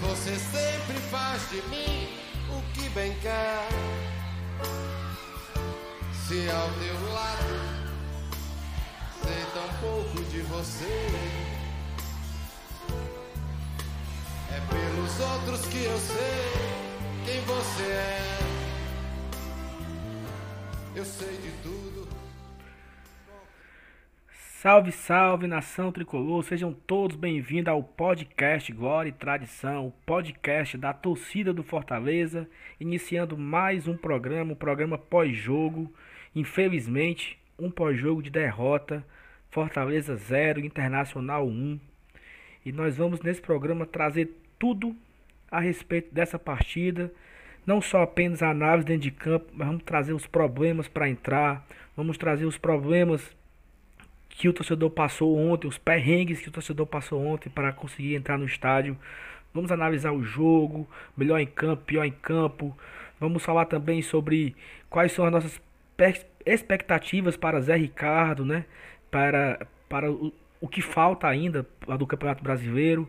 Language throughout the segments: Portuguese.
você sempre faz de mim o que bem quer. Se ao teu lado sei tão pouco de você. É pelos outros que eu sei quem você é. Eu sei de tudo. Salve, salve nação tricolor, sejam todos bem-vindos ao podcast Glória e Tradição, o podcast da torcida do Fortaleza, iniciando mais um programa, um programa pós-jogo. Infelizmente, um pós-jogo de derrota, Fortaleza 0, Internacional 1. E nós vamos nesse programa trazer tudo a respeito dessa partida, não só apenas a análise dentro de campo, mas vamos trazer os problemas para entrar, vamos trazer os problemas que o torcedor passou ontem, os perrengues que o torcedor passou ontem para conseguir entrar no estádio. Vamos analisar o jogo, melhor em campo, pior em campo. Vamos falar também sobre quais são as nossas expectativas para Zé Ricardo, né? Para, para o, o que falta ainda do Campeonato Brasileiro.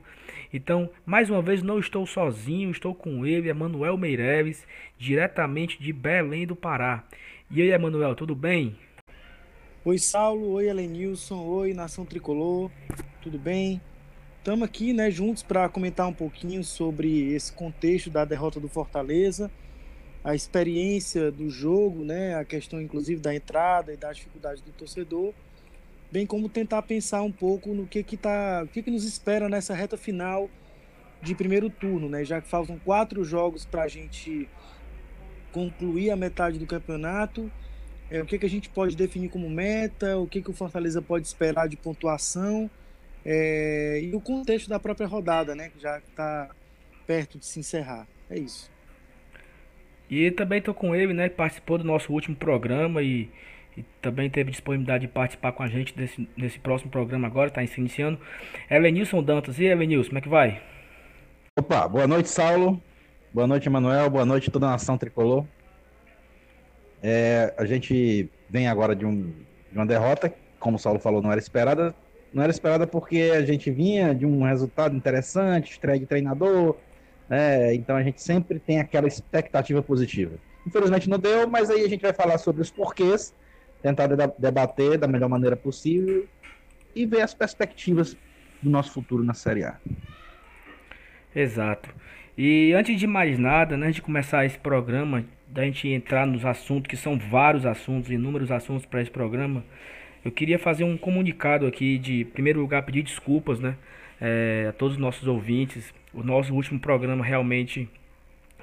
Então, mais uma vez, não estou sozinho, estou com ele, Emanuel Meireles, diretamente de Belém do Pará. E aí, Emanuel, tudo bem? Oi, Saulo. Oi, Elenilson. Oi, Nação Tricolor. Tudo bem? Estamos aqui, né, juntos para comentar um pouquinho sobre esse contexto da derrota do Fortaleza, a experiência do jogo, né, a questão inclusive da entrada e da dificuldade do torcedor, bem como tentar pensar um pouco no que que tá, o que que nos espera nessa reta final de primeiro turno, né, já que faltam quatro jogos para a gente concluir a metade do campeonato é, o que, que a gente pode definir como meta, o que, que o Fortaleza pode esperar de pontuação é, e o contexto da própria rodada, né, que já está perto de se encerrar. É isso. E também estou com ele, né, participou do nosso último programa e, e, também teve disponibilidade de participar com a gente desse, nesse próximo programa agora, está se iniciando. Elenilson Dantas. E Elenilson, como é que vai? Opa, boa noite, Saulo. Boa noite, Emanuel. Boa noite, toda a nação tricolor. É, a gente vem agora de, um, de uma derrota, como o Saulo falou, não era esperada. Não era esperada porque a gente vinha de um resultado interessante, estreia de treinador, né? então a gente sempre tem aquela expectativa positiva. Infelizmente não deu, mas aí a gente vai falar sobre os porquês, tentar debater da melhor maneira possível e ver as perspectivas do nosso futuro na Série A. Exato. E antes de mais nada, né, antes de começar esse programa, da gente entrar nos assuntos, que são vários assuntos, inúmeros assuntos para esse programa, eu queria fazer um comunicado aqui de, em primeiro lugar, pedir desculpas, né, é, a todos os nossos ouvintes. O nosso último programa realmente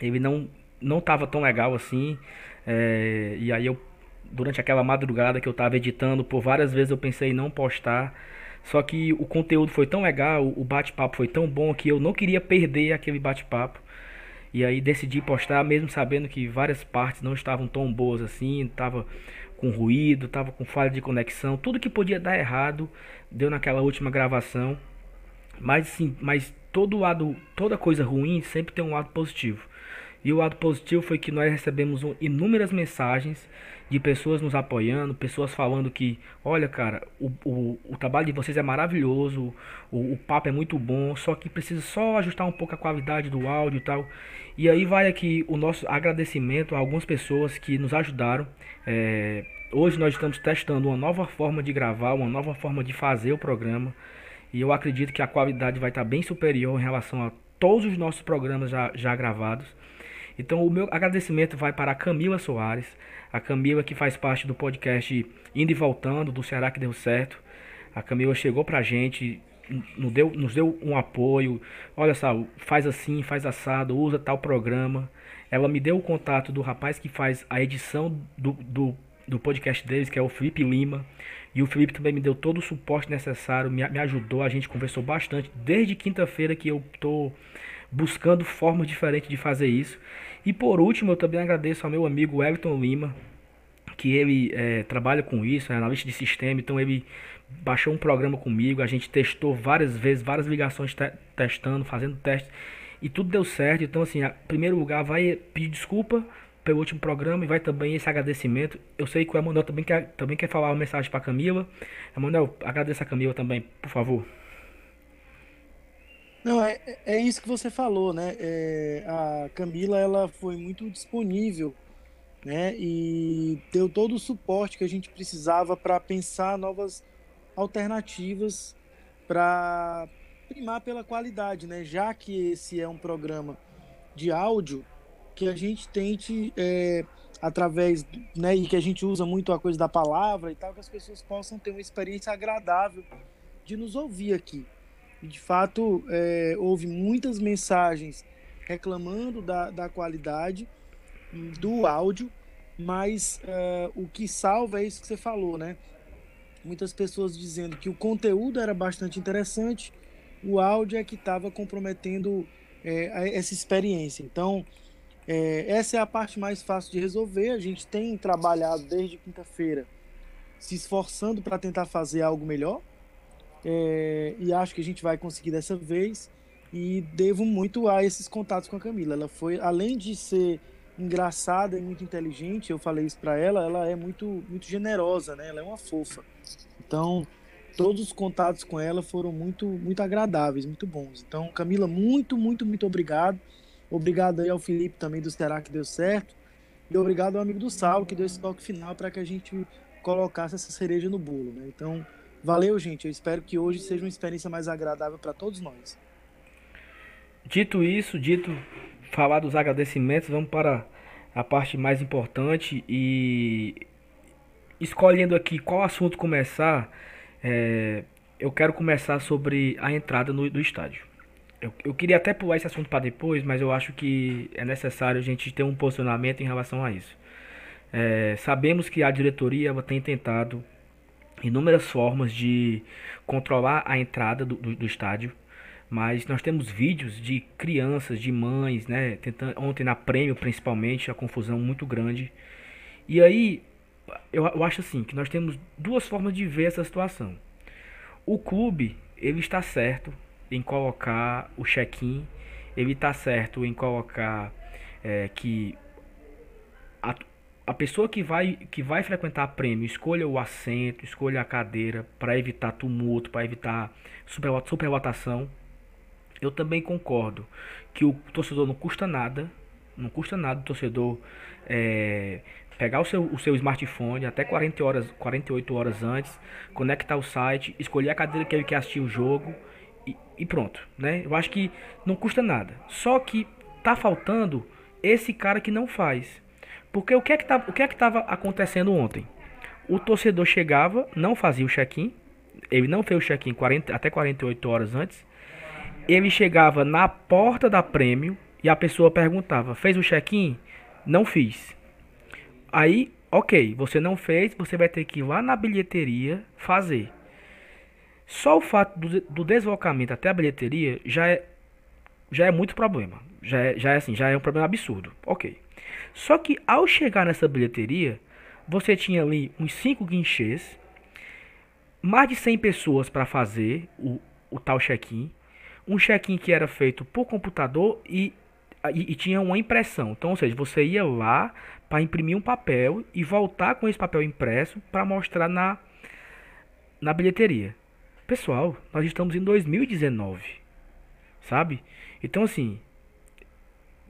ele não não estava tão legal assim, é, e aí eu durante aquela madrugada que eu estava editando, por várias vezes eu pensei em não postar. Só que o conteúdo foi tão legal, o bate-papo foi tão bom que eu não queria perder aquele bate-papo. E aí decidi postar, mesmo sabendo que várias partes não estavam tão boas assim, estava com ruído, estava com falha de conexão, tudo que podia dar errado deu naquela última gravação. Mas sim, mas todo lado, toda coisa ruim sempre tem um lado positivo. E o lado positivo foi que nós recebemos inúmeras mensagens de pessoas nos apoiando, pessoas falando que, olha, cara, o, o, o trabalho de vocês é maravilhoso, o, o papo é muito bom, só que precisa só ajustar um pouco a qualidade do áudio e tal. E aí vai aqui o nosso agradecimento a algumas pessoas que nos ajudaram. É, hoje nós estamos testando uma nova forma de gravar, uma nova forma de fazer o programa. E eu acredito que a qualidade vai estar bem superior em relação a todos os nossos programas já, já gravados. Então o meu agradecimento vai para a Camila Soares, a Camila que faz parte do podcast Indo e Voltando, do Ceará que deu certo. A Camila chegou pra gente, nos deu, nos deu um apoio. Olha só, faz assim, faz assado, usa tal programa. Ela me deu o contato do rapaz que faz a edição do, do, do podcast deles, que é o Felipe Lima. E o Felipe também me deu todo o suporte necessário, me, me ajudou, a gente conversou bastante. Desde quinta-feira que eu tô buscando formas diferentes de fazer isso. E por último, eu também agradeço ao meu amigo Everton Lima, que ele é, trabalha com isso, é analista de sistema, então ele baixou um programa comigo, a gente testou várias vezes, várias ligações te testando, fazendo testes, e tudo deu certo. Então, assim, em primeiro lugar, vai pedir desculpa pelo último programa e vai também esse agradecimento. Eu sei que o Emanuel também quer, também quer falar uma mensagem para Camila. Emanuel, agradeça a Camila também, por favor. Não, é, é isso que você falou, né? É, a Camila ela foi muito disponível, né? E deu todo o suporte que a gente precisava para pensar novas alternativas para primar pela qualidade, né? Já que esse é um programa de áudio, que a gente tente é, através, né? E que a gente usa muito a coisa da palavra e tal, que as pessoas possam ter uma experiência agradável de nos ouvir aqui. E de fato, é, houve muitas mensagens reclamando da, da qualidade do áudio, mas é, o que salva é isso que você falou, né? Muitas pessoas dizendo que o conteúdo era bastante interessante, o áudio é que estava comprometendo é, essa experiência. Então, é, essa é a parte mais fácil de resolver. A gente tem trabalhado desde quinta-feira, se esforçando para tentar fazer algo melhor é, e acho que a gente vai conseguir dessa vez. E devo muito a esses contatos com a Camila. Ela foi, além de ser engraçada e muito inteligente, eu falei isso para ela, ela é muito, muito generosa, né? Ela é uma fofa. Então, todos os contatos com ela foram muito, muito agradáveis, muito bons. Então, Camila, muito, muito, muito obrigado. Obrigado aí ao Felipe também do Será que deu certo. E obrigado ao amigo do Saulo que deu esse toque final para que a gente colocasse essa cereja no bolo, né? Então, Valeu, gente. Eu espero que hoje seja uma experiência mais agradável para todos nós. Dito isso, dito falar dos agradecimentos, vamos para a parte mais importante e escolhendo aqui qual assunto começar, é, eu quero começar sobre a entrada no, do estádio. Eu, eu queria até pular esse assunto para depois, mas eu acho que é necessário a gente ter um posicionamento em relação a isso. É, sabemos que a diretoria tem tentado inúmeras formas de controlar a entrada do, do, do, estádio. Mas nós temos vídeos de crianças, de mães, né? Tentando, ontem na prêmio principalmente, a confusão muito grande. E aí, eu, eu acho assim, que nós temos duas formas de ver essa situação. O clube, ele está certo em colocar o check-in, ele está certo em colocar é, que a pessoa que vai, que vai frequentar prêmio escolha o assento, escolha a cadeira para evitar tumulto, para evitar superlotação. Eu também concordo que o torcedor não custa nada, não custa nada o torcedor é, pegar o seu, o seu smartphone até 40 horas, 48 horas antes, conectar o site, escolher a cadeira que ele quer assistir o jogo e, e pronto, né? Eu acho que não custa nada. Só que tá faltando esse cara que não faz. Porque o que é que tá, que é estava acontecendo ontem? O torcedor chegava, não fazia o check-in, ele não fez o check-in até 48 horas antes. Ele chegava na porta da prêmio e a pessoa perguntava: "Fez o check-in?" Não fiz. Aí, OK, você não fez, você vai ter que ir lá na bilheteria fazer. Só o fato do, do deslocamento até a bilheteria já é já é muito problema. Já é, já é assim, já é um problema absurdo. OK. Só que ao chegar nessa bilheteria, você tinha ali uns 5 guinchês, mais de 100 pessoas para fazer o, o tal check-in, um check-in que era feito por computador e, e, e, tinha uma impressão. Então, ou seja, você ia lá para imprimir um papel e voltar com esse papel impresso para mostrar na, na bilheteria. Pessoal, nós estamos em 2019, sabe? Então, assim,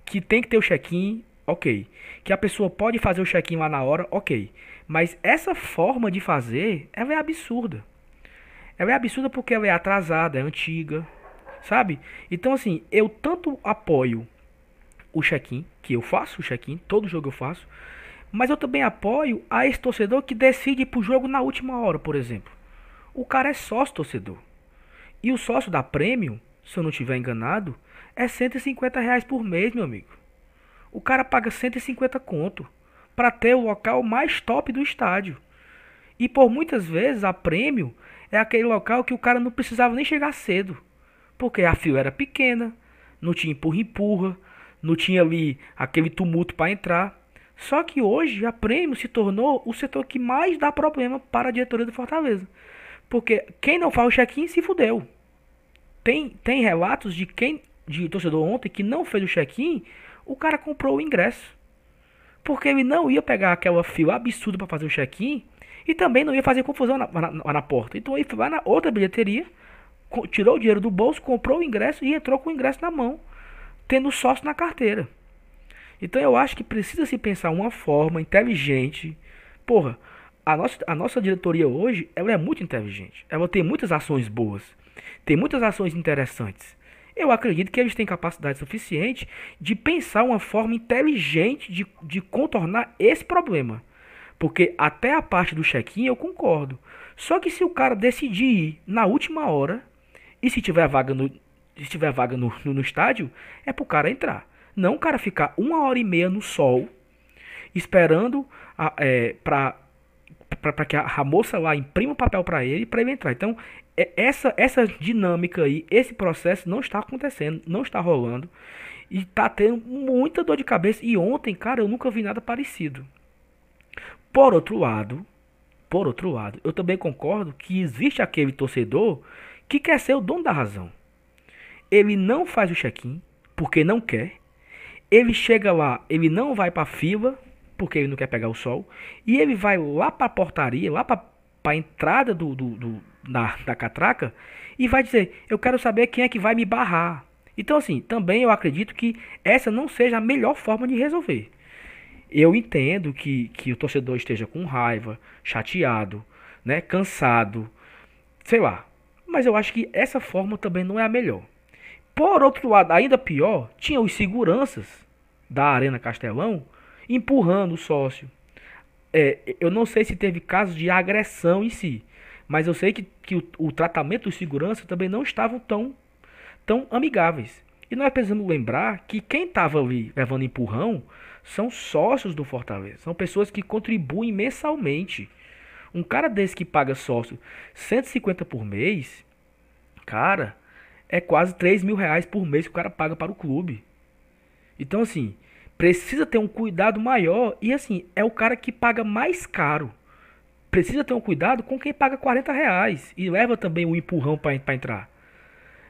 que tem que ter o check-in, ok. Que a pessoa pode fazer o check-in lá na hora, ok. Mas essa forma de fazer, ela é absurda. Ela é absurda porque ela é atrasada, é antiga, sabe? Então assim, eu tanto apoio o check-in, que eu faço o check-in, todo jogo eu faço, mas eu também apoio a esse torcedor que decide ir pro jogo na última hora, por exemplo. O cara é sócio torcedor. E o sócio da Premium, se eu não estiver enganado, é 150 reais por mês, meu amigo. O cara paga 150 conto para ter o local mais top do estádio. E por muitas vezes a prêmio é aquele local que o cara não precisava nem chegar cedo. Porque a fila era pequena, não tinha empurra-empurra, não tinha ali aquele tumulto para entrar. Só que hoje a prêmio se tornou o setor que mais dá problema para a diretoria do Fortaleza. Porque quem não faz o check-in se fudeu. Tem, tem relatos de quem de torcedor ontem que não fez o check-in o cara comprou o ingresso. Porque ele não ia pegar aquela fila absurda para fazer o check-in e também não ia fazer confusão na, na, na porta. Então ele foi lá na outra bilheteria, tirou o dinheiro do bolso, comprou o ingresso e entrou com o ingresso na mão, tendo sócio na carteira. Então eu acho que precisa se pensar uma forma inteligente. Porra, a nossa, a nossa diretoria hoje, ela é muito inteligente. Ela tem muitas ações boas. Tem muitas ações interessantes. Eu acredito que eles têm capacidade suficiente de pensar uma forma inteligente de, de contornar esse problema. Porque até a parte do check-in eu concordo. Só que se o cara decidir ir na última hora, e se tiver vaga no, se tiver vaga no, no, no estádio, é pro cara entrar. Não o cara ficar uma hora e meia no sol, esperando a, é, para para que a, a, moça lá imprima o papel para ele para ele entrar. Então, essa essa dinâmica aí, esse processo não está acontecendo, não está rolando e tá tendo muita dor de cabeça. E ontem, cara, eu nunca vi nada parecido. Por outro lado, por outro lado, eu também concordo que existe aquele torcedor que quer ser o dono da razão. Ele não faz o check-in porque não quer. Ele chega lá, ele não vai para fila porque ele não quer pegar o sol. E ele vai lá para a portaria, lá para a entrada do, do, do, da, da catraca e vai dizer: Eu quero saber quem é que vai me barrar. Então, assim, também eu acredito que essa não seja a melhor forma de resolver. Eu entendo que, que o torcedor esteja com raiva, chateado, né, cansado, sei lá. Mas eu acho que essa forma também não é a melhor. Por outro lado, ainda pior, tinha os seguranças da Arena Castelão empurrando o sócio. É, eu não sei se teve casos de agressão em si, mas eu sei que, que o, o tratamento dos segurança também não estavam tão, tão amigáveis. E nós precisamos lembrar que quem estava ali levando empurrão são sócios do Fortaleza, são pessoas que contribuem mensalmente. Um cara desse que paga sócio 150 por mês, cara, é quase 3 mil reais por mês que o cara paga para o clube. Então, assim, precisa ter um cuidado maior. E assim, é o cara que paga mais caro. Precisa ter um cuidado com quem paga 40 reais e leva também o empurrão para entrar.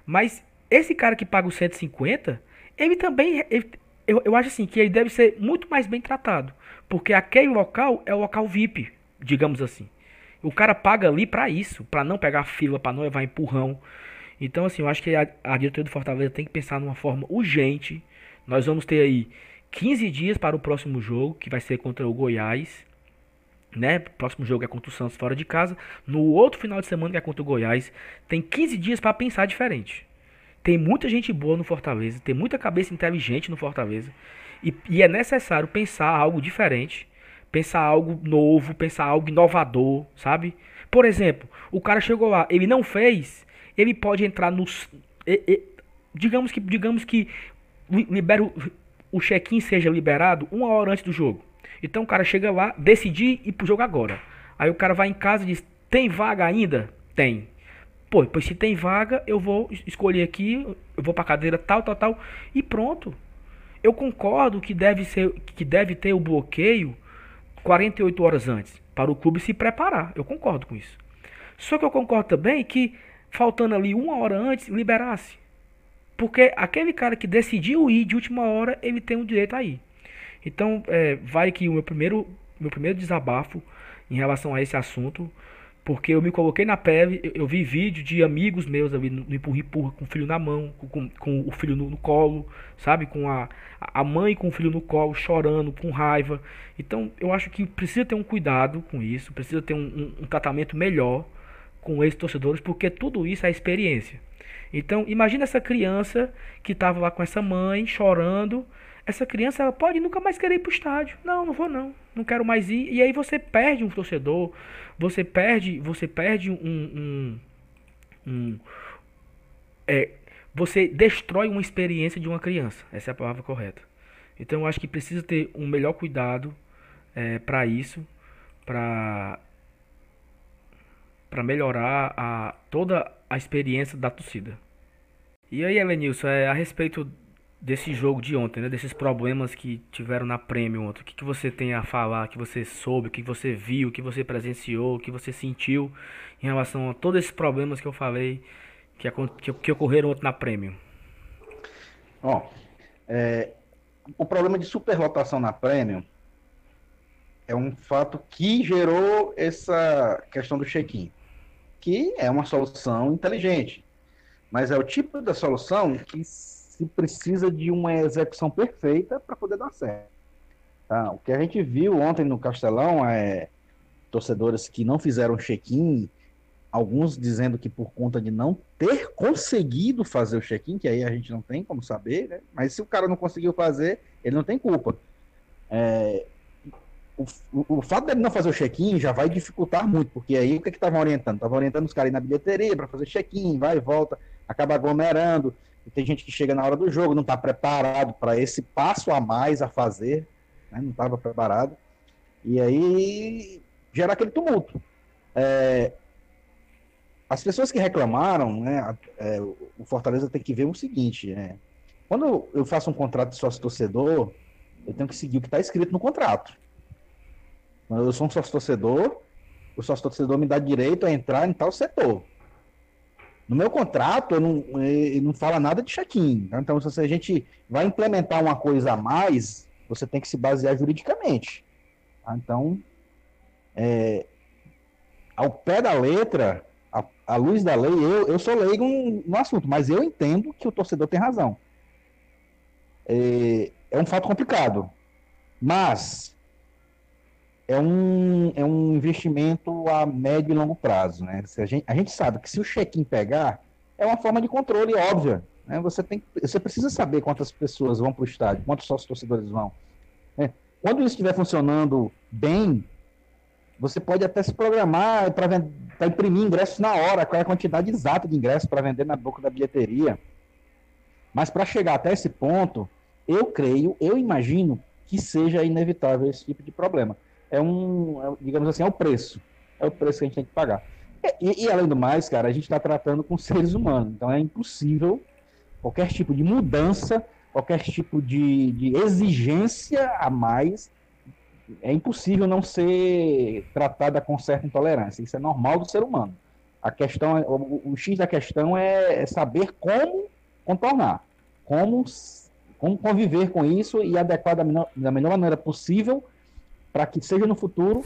Mas esse cara que paga os 150, ele também. Ele, eu, eu acho assim que ele deve ser muito mais bem tratado. Porque aquele local é o local VIP, digamos assim. O cara paga ali para isso, para não pegar fila, para não levar empurrão. Então, assim, eu acho que a, a diretoria do Fortaleza tem que pensar numa forma urgente. Nós vamos ter aí 15 dias para o próximo jogo, que vai ser contra o Goiás. Né? O próximo jogo é contra o Santos fora de casa. No outro final de semana, que é contra o Goiás, tem 15 dias para pensar diferente. Tem muita gente boa no Fortaleza, tem muita cabeça inteligente no Fortaleza. E, e é necessário pensar algo diferente, pensar algo novo, pensar algo inovador, sabe? Por exemplo, o cara chegou lá, ele não fez, ele pode entrar nos. digamos que, digamos que libera o check-in seja liberado uma hora antes do jogo. Então o cara chega lá, decidir ir pro jogo agora. Aí o cara vai em casa e diz: Tem vaga ainda? Tem. Pô, pois se tem vaga, eu vou escolher aqui, eu vou pra cadeira tal, tal, tal. E pronto. Eu concordo que deve, ser, que deve ter o bloqueio 48 horas antes, para o clube se preparar. Eu concordo com isso. Só que eu concordo também que, faltando ali uma hora antes, liberasse. Porque aquele cara que decidiu ir de última hora, ele tem o direito a ir. Então, é, vai aqui o meu primeiro, meu primeiro desabafo em relação a esse assunto. Porque eu me coloquei na pele, eu, eu vi vídeo de amigos meus ali no empurra-empurra, com o filho na mão, com, com o filho no, no, colo, sabe? Com a, a mãe com o filho no colo, chorando, com raiva. Então, eu acho que precisa ter um cuidado com isso, precisa ter um, um, um tratamento melhor com esses torcedores, porque tudo isso é experiência. Então, imagina essa criança que estava lá com essa mãe chorando. Essa criança ela pode nunca mais querer ir para o estádio. Não, não vou não. Não quero mais ir. E aí você perde um torcedor. Você perde, você perde um, um, um é, você destrói uma experiência de uma criança. Essa é a palavra correta. Então eu acho que precisa ter um melhor cuidado é, para isso, para para melhorar a, toda a experiência da torcida. E aí, Elenilson, é, a respeito desse jogo de ontem, né, desses problemas que tiveram na Prêmio ontem, o que, que você tem a falar, que você soube, o que você viu, o que você presenciou, o que você sentiu em relação a todos esses problemas que eu falei que, que, que ocorreram ontem na Prêmio? Ó, é, o problema de superlotação na Prêmio é um fato que gerou essa questão do check-in, que é uma solução inteligente, mas é o tipo da solução que se precisa de uma execução perfeita para poder dar certo. Tá? O que a gente viu ontem no Castelão é torcedores que não fizeram check-in, alguns dizendo que por conta de não ter conseguido fazer o check-in, que aí a gente não tem como saber, né? mas se o cara não conseguiu fazer, ele não tem culpa. É, o, o, o, fato dele não fazer o check-in já vai dificultar muito, porque aí o que estavam orientando? Estavam orientando os caras na bilheteria para fazer check-in, vai e volta, acaba aglomerando. E tem gente que chega na hora do jogo, não está preparado para esse passo a mais a fazer, né? não estava preparado. E aí gera aquele tumulto. É, as pessoas que reclamaram, né, é, o Fortaleza tem que ver o seguinte: é, quando eu faço um contrato de sócio-torcedor, eu tenho que seguir o que está escrito no contrato. Eu sou um sócio-torcedor, o sócio-torcedor me dá direito a entrar em tal setor. No meu contrato, eu não, ele não fala nada de check-in. Tá? Então, se a gente vai implementar uma coisa a mais, você tem que se basear juridicamente. Tá? Então, é, ao pé da letra, a, a, luz da lei, eu, eu sou leigo no assunto, mas eu entendo que o torcedor tem razão. É, é um fato complicado. Mas é um, é um investimento a médio e longo prazo. Né? Se a, gente, a gente sabe que se o check-in pegar, é uma forma de controle óbvia. Né? Você, tem, você precisa saber quantas pessoas vão para o estádio, quantos sócios torcedores vão. Né? Quando isso estiver funcionando bem, você pode até se programar para imprimir ingressos na hora, qual é a quantidade exata de ingressos para vender na boca da bilheteria. Mas para chegar até esse ponto, eu creio, eu imagino que seja inevitável esse tipo de problema é um, é, digamos assim, é o preço. É o preço que a gente tem que pagar. E, e além do mais, cara, a gente está tratando com seres humanos. Então é impossível qualquer tipo de mudança, qualquer tipo de, de exigência a mais. É impossível não ser tratada com certa intolerância. Isso é normal do ser humano. A questão, é, o, o X da questão é, é saber como contornar, como, como conviver com isso e adequar da da melhor maneira possível para que seja no futuro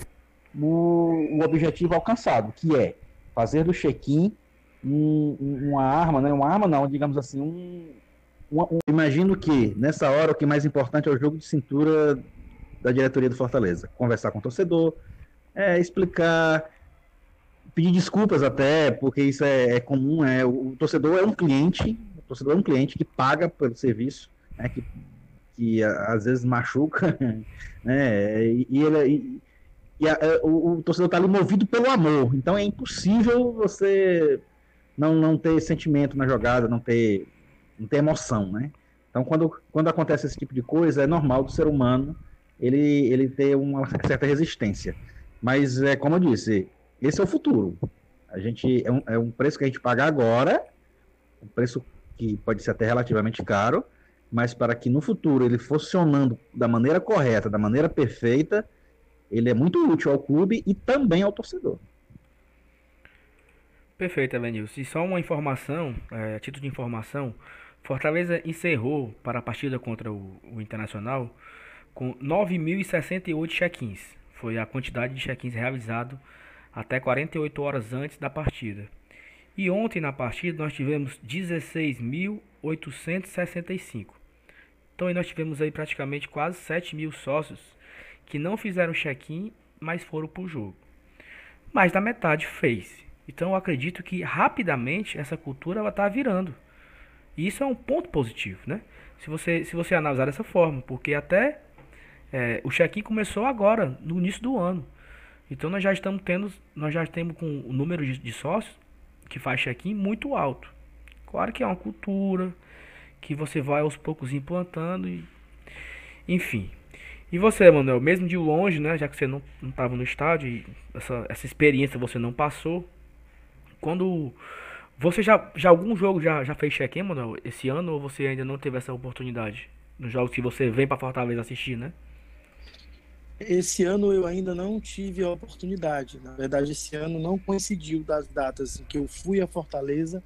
o, o, objetivo alcançado, que é fazer do check-in um, uma arma, né? Uma arma não, digamos assim, um, um, Imagino que nessa hora o que é mais importante é o jogo de cintura da diretoria do Fortaleza. Conversar com o torcedor, é, explicar, pedir desculpas até, porque isso é, é comum, é, o, o, torcedor é um cliente, o torcedor é um cliente que paga pelo serviço, né, que que às vezes machuca, né? E, ele, e, e a, é, o, o, torcedor está ali movido pelo amor. Então é impossível você não, não ter sentimento na jogada, não ter, não ter emoção, né? Então quando, quando acontece esse tipo de coisa, é normal do ser humano ele, ele ter uma certa resistência. Mas é como eu disse, esse é o futuro. A gente é um, é um preço que a gente paga agora, um preço que pode ser até relativamente caro, mas para que no futuro ele funcionando da maneira correta, da maneira perfeita, ele é muito útil ao clube e também ao torcedor. Perfeito, Evanilson. E só uma informação, é, título de informação, Fortaleza encerrou para a partida contra o, o Internacional com 9.068 check-ins. Foi a quantidade de check-ins realizado até 48 horas antes da partida. E ontem na partida nós tivemos 16.865. Então aí nós tivemos aí praticamente quase 7 mil sócios que não fizeram check-in, mas foram para o jogo. Mais da metade fez. Então eu acredito que rapidamente essa cultura está virando. E isso é um ponto positivo, né? Se você, se você analisar dessa forma, porque até é, o check-in começou agora, no início do ano. Então nós já estamos tendo, nós já temos com o número de, de sócios que faz check-in muito alto. Claro que é uma cultura, que você vai aos poucos implantando e enfim. E você, Manuel, mesmo de longe, né, já que você não estava no estádio essa, essa experiência você não passou, quando você já, já algum jogo já, já fez check-in, Manuel, esse ano ou você ainda não teve essa oportunidade? Nos jogos que você vem para Fortaleza assistir, né? Esse ano eu ainda não tive a oportunidade. Na verdade, esse ano não coincidiu das datas em que eu fui a Fortaleza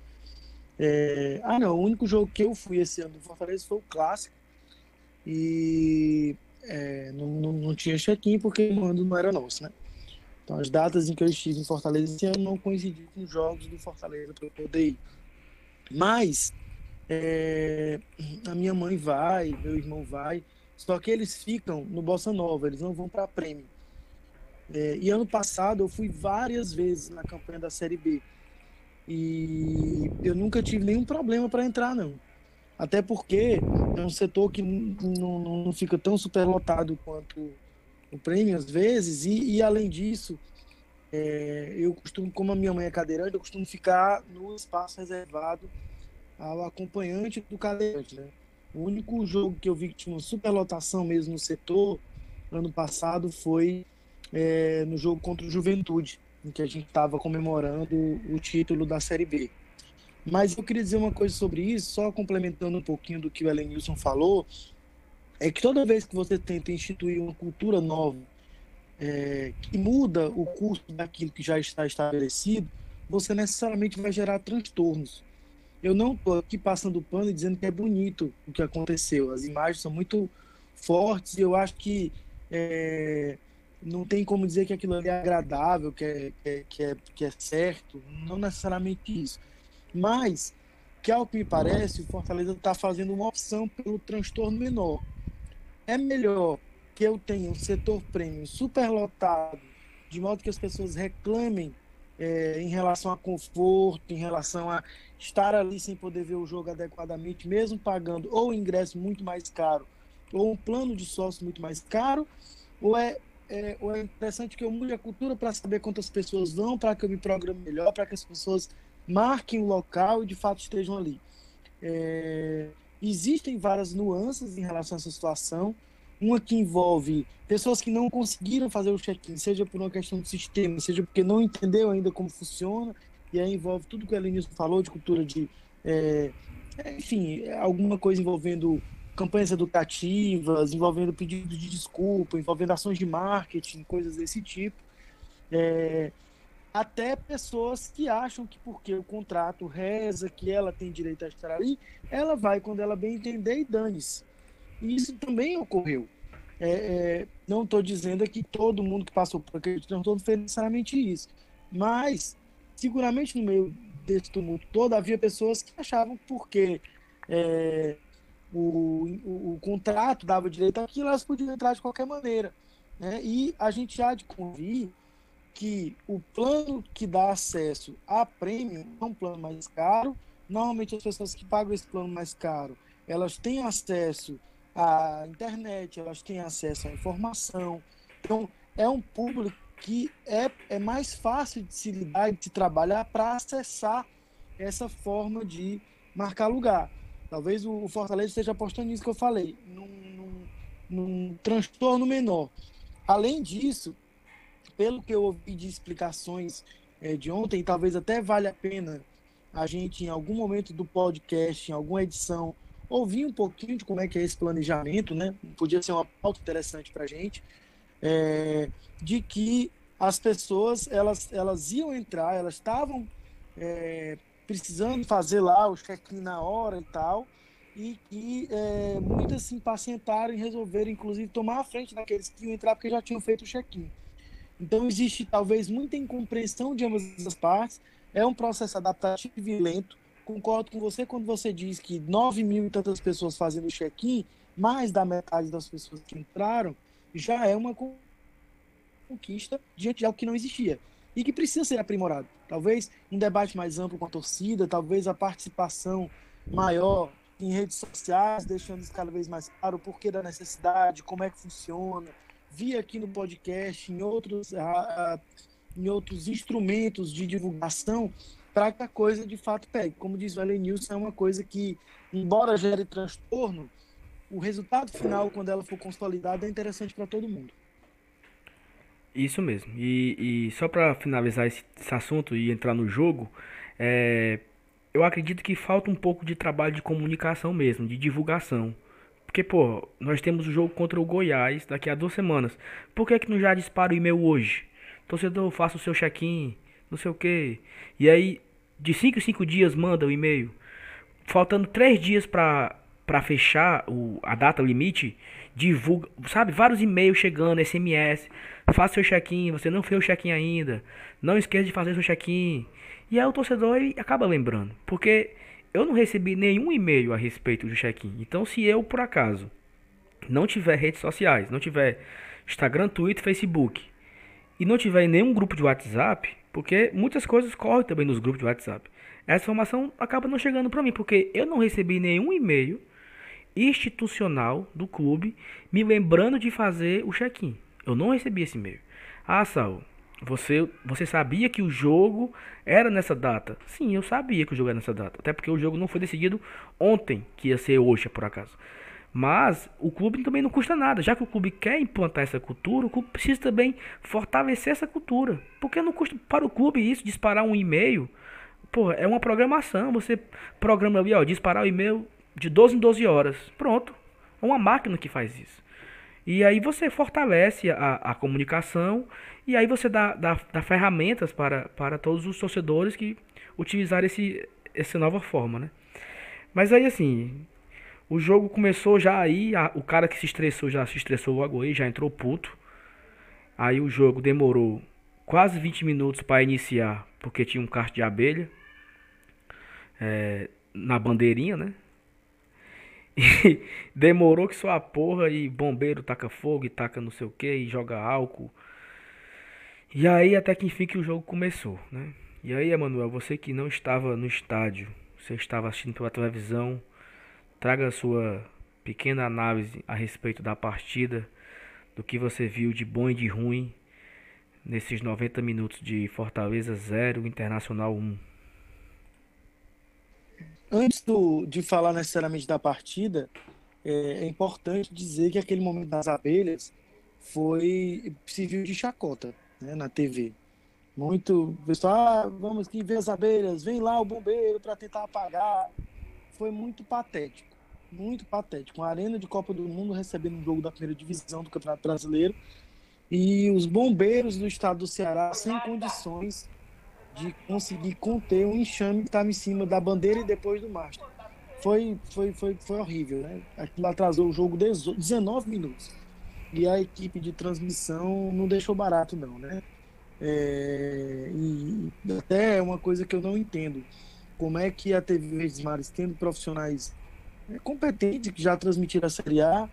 é... Ah, não. O único jogo que eu fui esse ano do Fortaleza foi o clássico. E é, não, não, não, tinha check-in porque o mando não era nosso, né? Então as datas em que eu estive em Fortaleza esse ano não coincidiram com os jogos do Fortaleza para eu poder ir. Mas é, a minha mãe vai, meu irmão vai, só que eles ficam no Bossa Nova, eles não vão para Prêmio. É, e ano passado eu fui várias vezes na campanha da Série B. E eu nunca tive nenhum problema para entrar, não. Até porque é um setor que não, não fica tão superlotado quanto o prêmio, às vezes, e, e além disso, é, eu costumo, como a minha mãe é cadeirante, eu costumo ficar no espaço reservado ao acompanhante do cadeirante, né? O único jogo que eu vi que tinha uma superlotação mesmo no setor, ano passado, foi é, no jogo contra o Juventude, em que a gente estava comemorando o título da Série B. Mas eu queria dizer uma coisa sobre isso, só complementando um pouquinho do que o Elenilson falou, é que toda vez que você tenta instituir uma cultura nova, é, que muda o curso daquilo que já está estabelecido, você necessariamente vai gerar transtornos. Eu não estou aqui passando pano e dizendo que é bonito o que aconteceu. As imagens são muito fortes e eu acho que é, não tem como dizer que aquilo ali é agradável, que é, que é, que é, é certo. Não necessariamente isso. Mas, que ao que me parece, o Fortaleza está fazendo uma opção pelo transtorno menor. É melhor que eu tenha um setor premium superlotado, de modo que as pessoas reclamem é, em relação a conforto, em relação a estar ali sem poder ver o jogo adequadamente, mesmo pagando ou ingresso muito mais caro, ou um plano de sócio muito mais caro, ou é, é, é interessante que eu mude a cultura para saber quantas pessoas vão, para que eu me programe melhor, para que as pessoas marquem o local e de fato estejam ali. É, existem várias nuances em relação a essa situação. Uma que envolve pessoas que não conseguiram fazer o check-in, seja por uma questão de sistema, seja porque não entendeu ainda como funciona, e aí envolve tudo que o Elenilson falou de cultura de. É, enfim, alguma coisa envolvendo campanhas educativas, envolvendo pedidos de desculpa, envolvendo ações de marketing, coisas desse tipo. É, até pessoas que acham que porque o contrato reza que ela tem direito a estar ali, ela vai quando ela bem entender e dane-se. Isso também ocorreu. É, é, não estou dizendo que todo mundo que passou por aquele transtorno fez necessariamente isso, mas seguramente no meio desse tumulto todo havia pessoas que achavam que porque é, o, o, o, contrato dava direito àquilo, elas podiam entrar de qualquer maneira. Né? E a gente há de convir que o plano que dá acesso a prêmio é um plano mais caro. Normalmente as pessoas que pagam esse plano mais caro, elas têm acesso à internet, elas têm acesso à informação. Então, é um público que é, é mais fácil de se lidar e de se trabalhar para acessar essa forma de marcar lugar. Talvez o Fortaleza esteja apostando nisso que eu falei, num, num, num transtorno menor. Além disso, pelo que eu ouvi de explicações é, de ontem, talvez até valha a pena a gente, em algum momento do podcast, em alguma edição, ouvir um pouquinho de como é que é esse planejamento, né? Podia ser uma pauta interessante para a gente, é, de que as pessoas elas, elas iam entrar, elas estavam é, precisando fazer lá o check-in na hora e tal, e que é, muitas se impacientaram em resolver, inclusive, tomar a frente daqueles que iam entrar porque já tinham feito o check-in. Então existe talvez muita incompreensão de ambas as partes. É um processo adaptativo e lento. Concordo com você quando você diz que 9 mil e tantas pessoas fazendo check-in, mais da metade das pessoas que entraram, já é uma conquista diante de algo que não existia e que precisa ser aprimorado. Talvez um debate mais amplo com a torcida, talvez a participação maior em redes sociais, deixando isso cada vez mais claro o porquê da necessidade, como é que funciona, vi aqui no podcast, em outros, uh, em outros instrumentos de divulgação, para que a coisa de fato pegue. Como diz o Ellen Nilson, é uma coisa que, embora gere transtorno, o resultado final, quando ela for consolidada, é interessante para todo mundo. Isso mesmo. E, e só para finalizar esse, esse, assunto e entrar no jogo, é, eu acredito que falta um pouco de trabalho de comunicação mesmo, de divulgação. Porque, pô, nós temos o jogo contra o Goiás daqui a duas semanas. Por que, que não já dispara o e-mail hoje? Torcedor, faça o seu check-in, não sei o que. E aí, de 5 em 5 dias, manda o e-mail. Faltando 3 dias pra fechar o, a data limite, divulga, sabe, vários e-mails chegando, SMS, faça seu check-in, você não fez o check-in ainda, não esqueça de fazer seu check-in. E aí o torcedor acaba lembrando, porque eu não recebi nenhum e-mail a respeito do check-in. Então se eu por acaso não tiver redes sociais, não tiver Instagram, Twitter, Facebook e não tiver nenhum grupo de WhatsApp, porque muitas coisas correm também nos grupos de WhatsApp. Essa informação acaba não chegando para mim, porque eu não recebi nenhum e-mail institucional do clube me lembrando de fazer o check-in. Eu não recebi esse e-mail. Ah, Saul, você, você sabia que o jogo era nessa data? Sim, eu sabia que o jogo era nessa data. Até porque o jogo não foi decidido ontem, que ia ser hoje, por acaso. Mas o clube também não custa nada. Já que o clube quer implantar essa cultura, o clube precisa também fortalecer essa cultura. Porque não custa para o clube isso, disparar um e-mail. Pô, é uma programação. Você programa ali, ó, disparar o e-mail de 12 em 12 horas. Pronto. É uma máquina que faz isso. E aí você fortalece a, a comunicação e aí você dá, dá, dá, ferramentas para, para todos os torcedores que utilizarem esse, essa nova forma, né? Mas aí assim, o jogo começou já aí, a, o cara que se estressou já se estressou logo aí, já entrou puto. Aí o jogo demorou quase 20 minutos para iniciar, porque tinha um kart de abelha é, na bandeirinha, né? E demorou que só a porra e bombeiro taca fogo e taca não sei o que e joga álcool. E aí até que enfim que o jogo começou, né? E aí, Emanuel, você que não estava no estádio, você estava assistindo pela televisão, traga a sua pequena análise a respeito da partida, do que você viu de bom e de ruim nesses 90 minutos de Fortaleza 0, Internacional 1 antes do, de falar necessariamente da partida, é, é, importante dizer que aquele momento das abelhas foi civil de chacota né, na TV. Muito pessoal, ah, vamos aqui ver as abelhas, vem lá o bombeiro para tentar apagar. Foi muito patético, muito patético. Uma arena de Copa do Mundo recebendo um jogo da primeira divisão do Campeonato Brasileiro e os bombeiros do estado do Ceará sem condições de conseguir conter um enxame que estava em cima da bandeira e depois do mastro. Foi, foi, foi, foi horrível, né? Aquilo atrasou o jogo 19 minutos. E a equipe de transmissão não deixou barato, não, né? É, e até é uma coisa que eu não entendo. Como é que a TV Verdes Mares, tendo profissionais é, competentes que já transmitiram a Série A,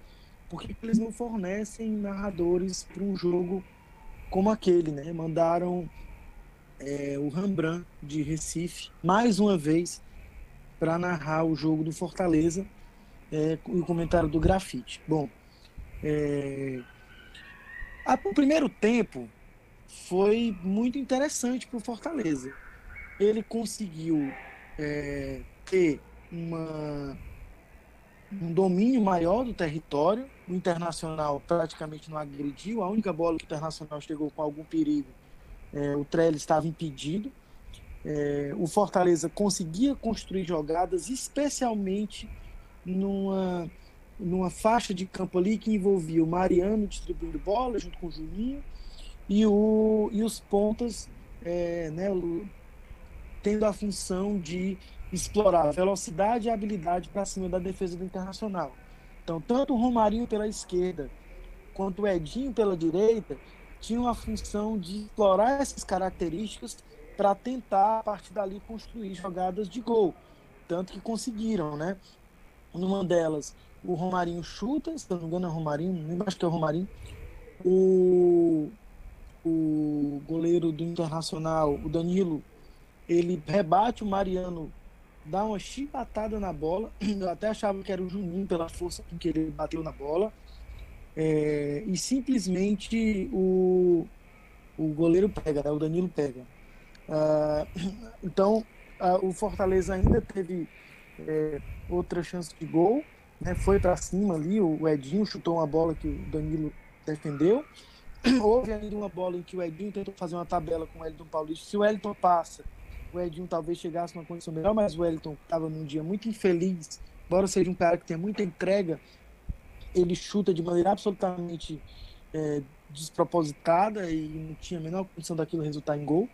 por que eles não fornecem narradores para um jogo como aquele, né? Mandaram é, o Rembrandt de Recife, mais uma vez, para narrar o jogo do Fortaleza é, e o comentário do grafite. Bom, é, a, o primeiro tempo foi muito interessante para o Fortaleza. Ele conseguiu é, ter uma, um domínio maior do território. O Internacional praticamente não agrediu. A única bola que o Internacional chegou com algum perigo é, o Trellis estava impedido. É, o Fortaleza conseguia construir jogadas, especialmente numa, numa faixa de campo ali que envolvia o Mariano distribuindo bola junto com o Juninho e, o, e os pontas é, né, tendo a função de explorar velocidade e habilidade para cima da defesa do Internacional. Então, tanto o Romarinho pela esquerda quanto o Edinho pela direita tinham a função de explorar essas características para tentar, a partir dali, construir jogadas de gol. Tanto que conseguiram, né? Numa delas, o Romarinho chuta, se não me engano é o Romarinho, não acho que é o Romarinho. O, o goleiro do Internacional, o Danilo, ele rebate o Mariano, dá uma chibatada na bola. Eu até achava que era o Juninho pela força com que ele bateu na bola. É, e simplesmente o, o goleiro pega, né? o Danilo pega. Ah, então, o Fortaleza ainda teve é, outra chance de gol, né? foi para cima ali, o Edinho chutou uma bola que o Danilo defendeu. Houve ainda uma bola em que o Edinho tentou fazer uma tabela com o Wellington Paulista. Se o Wellington passa, o Edinho talvez chegasse numa condição melhor, mas o Wellington estava num dia muito infeliz, embora seja um cara que tenha muita entrega ele chuta de maneira absolutamente é, despropositada e não tinha a menor condição daquilo resultar em gol.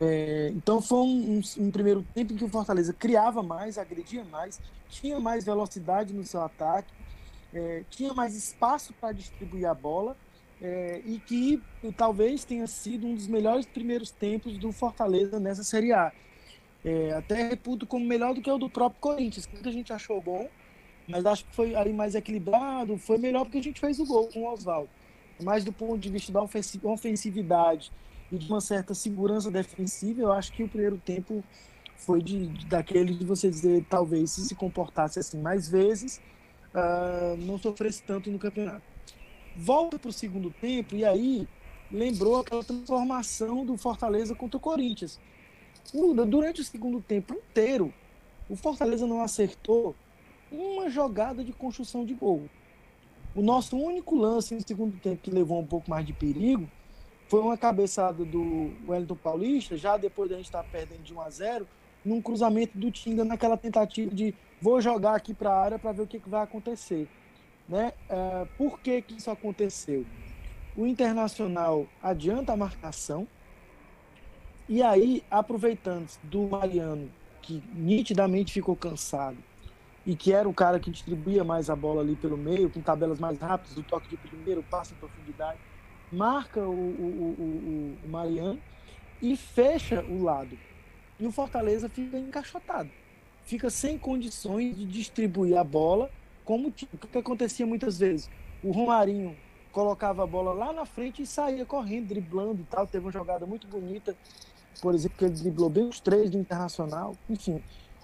É, então foi um, um, um, primeiro tempo em que o Fortaleza criava mais, agredia mais, tinha mais velocidade no seu ataque é, tinha mais espaço para distribuir a bola é, e que talvez tenha sido um dos melhores primeiros tempos do Fortaleza nessa Série A. É, até reputo como melhor do que o do próprio Corinthians, que muita gente achou bom, mas acho que foi ali mais equilibrado, foi melhor porque a gente fez o gol com o Oswaldo. Mas do ponto de vista da ofensividade e de uma certa segurança defensiva, eu acho que o primeiro tempo foi de daquele de você dizer, talvez, se se comportasse assim mais vezes, uh, não sofresse tanto no campeonato. Volta para o segundo tempo e aí lembrou aquela transformação do Fortaleza contra o Corinthians. Durante o segundo tempo inteiro, o Fortaleza não acertou uma jogada de construção de gol. O nosso único lance no segundo tempo que levou um pouco mais de perigo foi uma cabeçada do Wellington Paulista, já depois da gente estar perdendo de 1 a 0 num cruzamento do Tinga, naquela tentativa de vou jogar aqui para a área para ver o que, que, vai acontecer. Né? Uh, por que, que isso aconteceu? O Internacional adianta a marcação, e aí, aproveitando do Mariano, que nitidamente ficou cansado, e que era o cara que distribuía mais a bola ali pelo meio, com tabelas mais rápidas, o toque de primeiro, passo em profundidade, marca o, o, o, o Mariano e fecha o lado. E o Fortaleza fica encaixotado. Fica sem condições de distribuir a bola, como o que acontecia muitas vezes. O Romarinho colocava a bola lá na frente e saía correndo, driblando e tal. Teve uma jogada muito bonita, por exemplo, que ele driblou bem os três do Internacional. Enfim,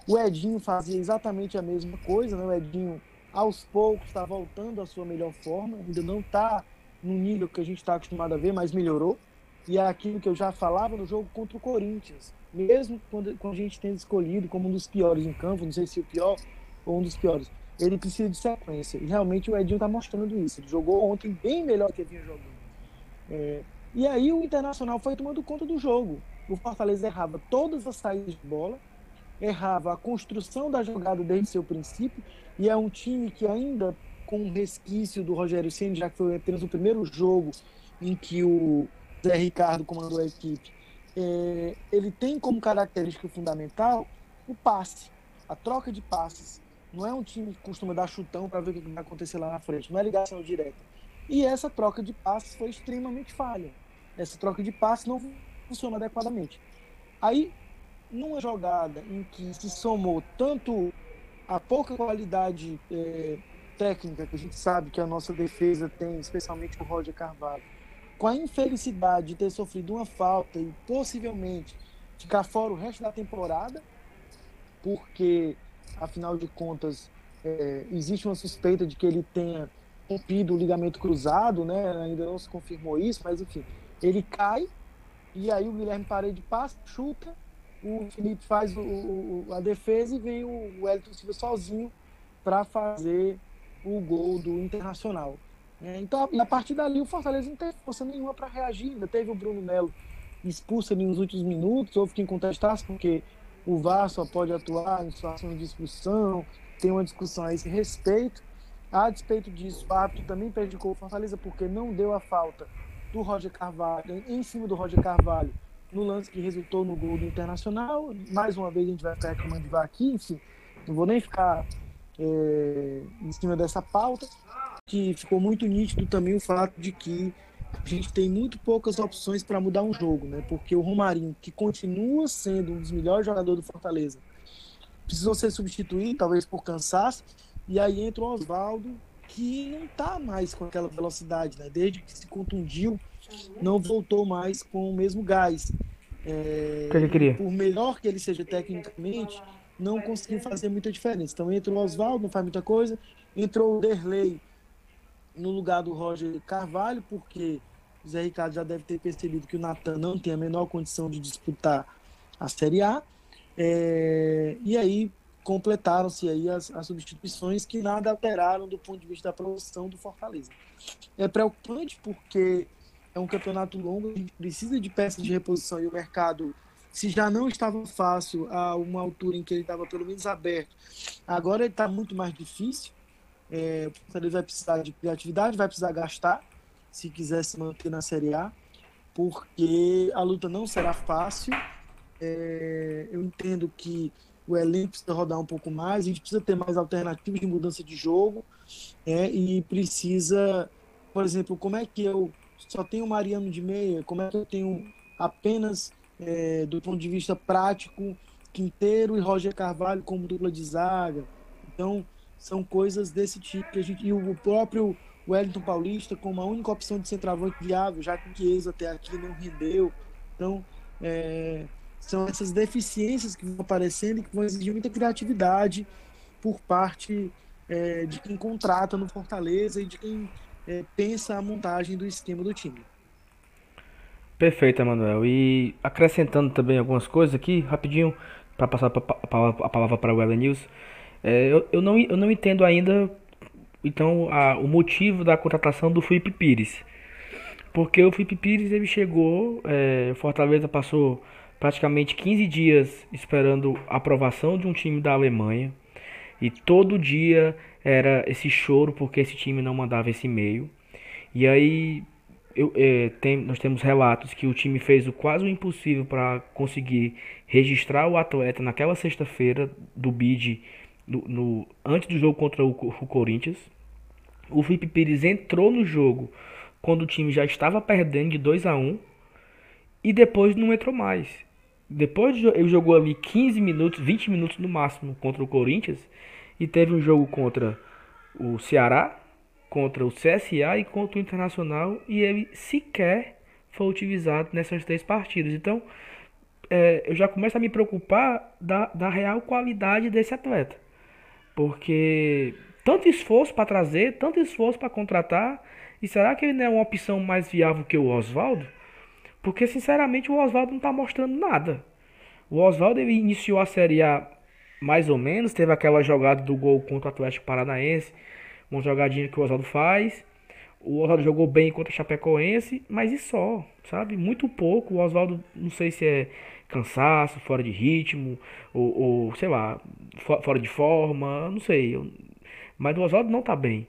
o Edinho fazia exatamente a mesma coisa, né? O Edinho, aos poucos, está voltando à sua melhor forma, ainda não está no nível que a gente está acostumado a ver, mas melhorou. E é aquilo que eu já falava no jogo contra o Corinthians. Mesmo quando, quando a gente tem escolhido como um dos piores em campo, não sei se o pior ou um dos piores, ele precisa de sequência. E realmente o Edinho está mostrando isso. Ele jogou ontem bem melhor que vinha jogando. É, e aí o Internacional foi tomando conta do jogo. O Fortaleza errava todas as saídas de bola, errava a construção da jogada desde seu princípio, e é um time que ainda com um resquício do Rogério Ceni, já que foi apenas o primeiro jogo em que o Zé Ricardo comandou a equipe, é, ele tem como característica fundamental o passe, a troca de passes. Não é um time que costuma dar chutão para ver o que vai acontecer lá na frente, não é ligação direta. E essa troca de passes foi extremamente falha. Essa troca de passes não funciona adequadamente. Aí, numa jogada em que se somou tanto a pouca qualidade é, técnica que a gente sabe que a nossa defesa tem, especialmente o Roger Carvalho, com a infelicidade de ter sofrido uma falta e possivelmente ficar fora o resto da temporada, porque, afinal de contas, é, existe uma suspeita de que ele tenha rompido o ligamento cruzado, né? Ainda não se confirmou isso, mas enfim, ele cai e aí o Guilherme Parede passa, chuta, o Felipe faz o, o, a defesa e vem o Wellington Silva sozinho para fazer o gol do Internacional. É, então, e a partir dali, o Fortaleza não teve força nenhuma para reagir. Ainda teve o Bruno Melo expulso ali nos últimos minutos. Houve quem contestasse, porque o VAR só pode atuar em situações de expulsão. Tem uma discussão a esse respeito. A despeito disso, o árbitro também prejudicou o Fortaleza porque não deu a falta do Roger Carvalho, em cima do Roger Carvalho, no lance que resultou no gol do Internacional. Mais uma vez a gente vai ficar reclamando de aqui, enfim. Não vou nem ficar é, em cima dessa pauta, que ficou muito nítido também o fato de que a gente tem muito poucas opções para mudar um jogo, né? Porque o Romarinho, que continua sendo um dos melhores jogadores do Fortaleza, precisou ser substituído, talvez por cansaço, e aí entra o Oswaldo, que não está mais com aquela velocidade, né? Desde que se contundiu, não voltou mais com o mesmo gás. É, que ele queria. Por melhor que ele seja tecnicamente, não conseguiu fazer muita diferença. Então entra o Oswaldo, não faz muita coisa. Entrou o Derlei no lugar do Roger Carvalho, porque o Zé Ricardo já deve ter percebido que o Natan não tem a menor condição de disputar a Série A. É, e aí completaram-se aí as, as, substituições que nada alteraram do ponto de vista da produção do Fortaleza. É preocupante porque um campeonato longo, a gente precisa de peças de reposição e o mercado se já não estava fácil a uma altura em que ele estava pelo menos aberto, agora ele está muito mais difícil. É, o Fortaleza vai precisar de criatividade, vai precisar gastar se quiser se manter na Série A, porque a luta não será fácil. É, eu entendo que o elenco precisa rodar um pouco mais, a gente precisa ter mais alternativas de mudança de jogo, é, e precisa, por exemplo, como é que eu só tenho Mariano de meia, como é que eu tenho apenas, é, do ponto de vista prático, Quinteiro e Roger Carvalho como dupla de zaga. Então, são coisas desse tipo que a gente. E o próprio Wellington Paulista como a única opção de centroavante viável, já que o até aqui não rendeu. Então, é, são essas deficiências que vão aparecendo e que vão exigir muita criatividade por parte é, de quem contrata no Fortaleza e de quem é, pensa a montagem do esquema do time. Perfeito, Emanuel. E acrescentando também algumas coisas aqui, rapidinho, para passar a palavra para o Ellen News. É, eu, eu, não, eu não entendo ainda então a, o motivo da contratação do Felipe Pires. Porque o Felipe Pires ele chegou, é, Fortaleza passou praticamente 15 dias esperando a aprovação de um time da Alemanha. E todo dia era esse choro porque esse time não mandava esse e-mail. E aí eu, é, tem, nós temos relatos que o time fez o quase o impossível para conseguir registrar o atleta naquela sexta-feira do bid no, no, antes do jogo contra o, o Corinthians. O Felipe Pires entrou no jogo quando o time já estava perdendo de 2 a 1 e depois não entrou mais. Depois ele jogou ali 15 minutos, 20 minutos no máximo contra o Corinthians e teve um jogo contra o Ceará, contra o CSA e contra o Internacional e ele sequer foi utilizado nessas três partidas. Então, é, eu já começo a me preocupar da, da real qualidade desse atleta. Porque tanto esforço para trazer, tanto esforço para contratar, e será que ele não é uma opção mais viável que o Oswaldo? Porque, sinceramente, o Oswaldo não está mostrando nada. O Oswaldo iniciou a Série A mais ou menos, teve aquela jogada do gol contra o Atlético Paranaense, uma jogadinha que o Oswaldo faz. O Oswaldo jogou bem contra o Chapecoense, mas e só, sabe? Muito pouco. O Oswaldo, não sei se é cansaço, fora de ritmo, ou, ou sei lá, fora de forma, não sei. Mas o Oswaldo não tá bem.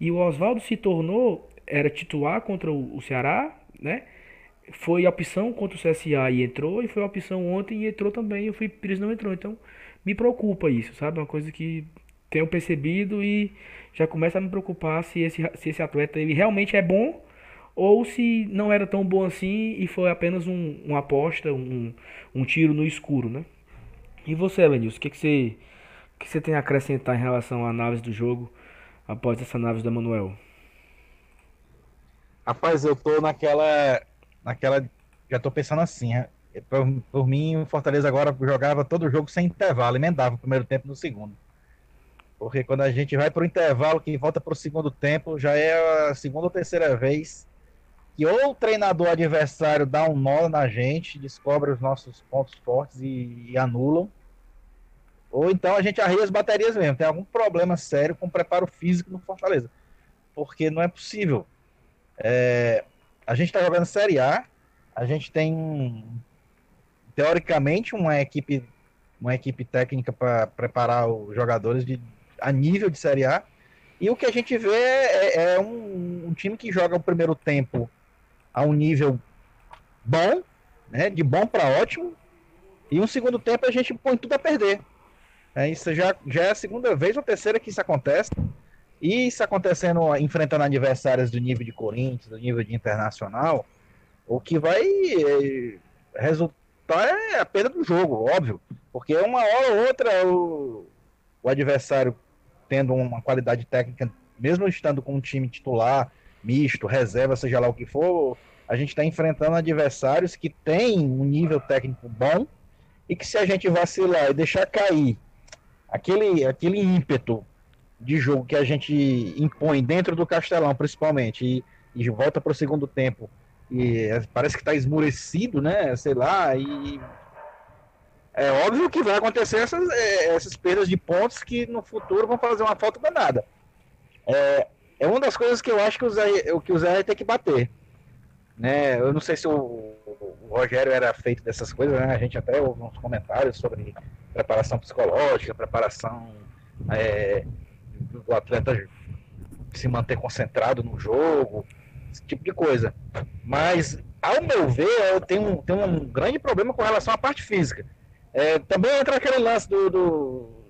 E o Oswaldo se tornou, era titular contra o, Ceará, né? Foi a opção contra o CSA e entrou, e foi a opção ontem e entrou também, e o Felipe Pires não entrou. Então, me preocupa isso, sabe? Uma coisa que tenho percebido e já começa a me preocupar se esse, se esse atleta ele realmente é bom ou se não era tão bom assim e foi apenas um, uma aposta, um, um tiro no escuro, né? E você, Lenilson, o que, que, você, que você tem a acrescentar em relação à análise do jogo após essa análise do Manuel? Rapaz, eu tô naquela. naquela. Já tô pensando assim. Por, por mim, o Fortaleza agora jogava todo o jogo sem intervalo, emendava o primeiro tempo no segundo. Porque quando a gente vai para o intervalo, que volta para o segundo tempo, já é a segunda ou terceira vez que ou o treinador adversário dá um nó na gente, descobre os nossos pontos fortes e, e anulam, ou então a gente arria as baterias mesmo. Tem algum problema sério com o preparo físico no Fortaleza. Porque não é possível. É, a gente está jogando Série A, a gente tem, teoricamente, uma equipe, uma equipe técnica para preparar os jogadores de, a nível de Série A. E o que a gente vê é, é um, um, time que joga o primeiro tempo a um nível bom, né, de bom para ótimo, e um segundo tempo a gente põe tudo a perder. É, isso já, já é a segunda vez ou terceira que isso acontece. E isso acontecendo, enfrentando adversários do nível de Corinthians, do nível de Internacional, o que vai é, resultar é a perda do jogo, óbvio. Porque uma hora ou outra o, o adversário tendo uma qualidade técnica, mesmo estando com um time titular, misto, reserva, seja lá o que for, a gente está enfrentando adversários que têm um nível técnico bom e que se a gente vacilar e deixar cair aquele, aquele ímpeto de jogo que a gente impõe dentro do Castelão, principalmente, e, e volta para o segundo tempo, e parece que está esmurecido, né? Sei lá, e é óbvio que vai acontecer essas, é, essas perdas de pontos que no futuro vão fazer uma falta danada. É, é uma das coisas que eu acho que o Zé, que o Zé vai ter que bater. Né? Eu não sei se o, o Rogério era feito dessas coisas, né? A gente até ouve uns comentários sobre preparação psicológica, preparação é, do atleta se manter concentrado no jogo, esse tipo de coisa. Mas, ao meu ver, eu tenho, tenho um grande problema com relação à parte física. É, também entra aquele lance do. do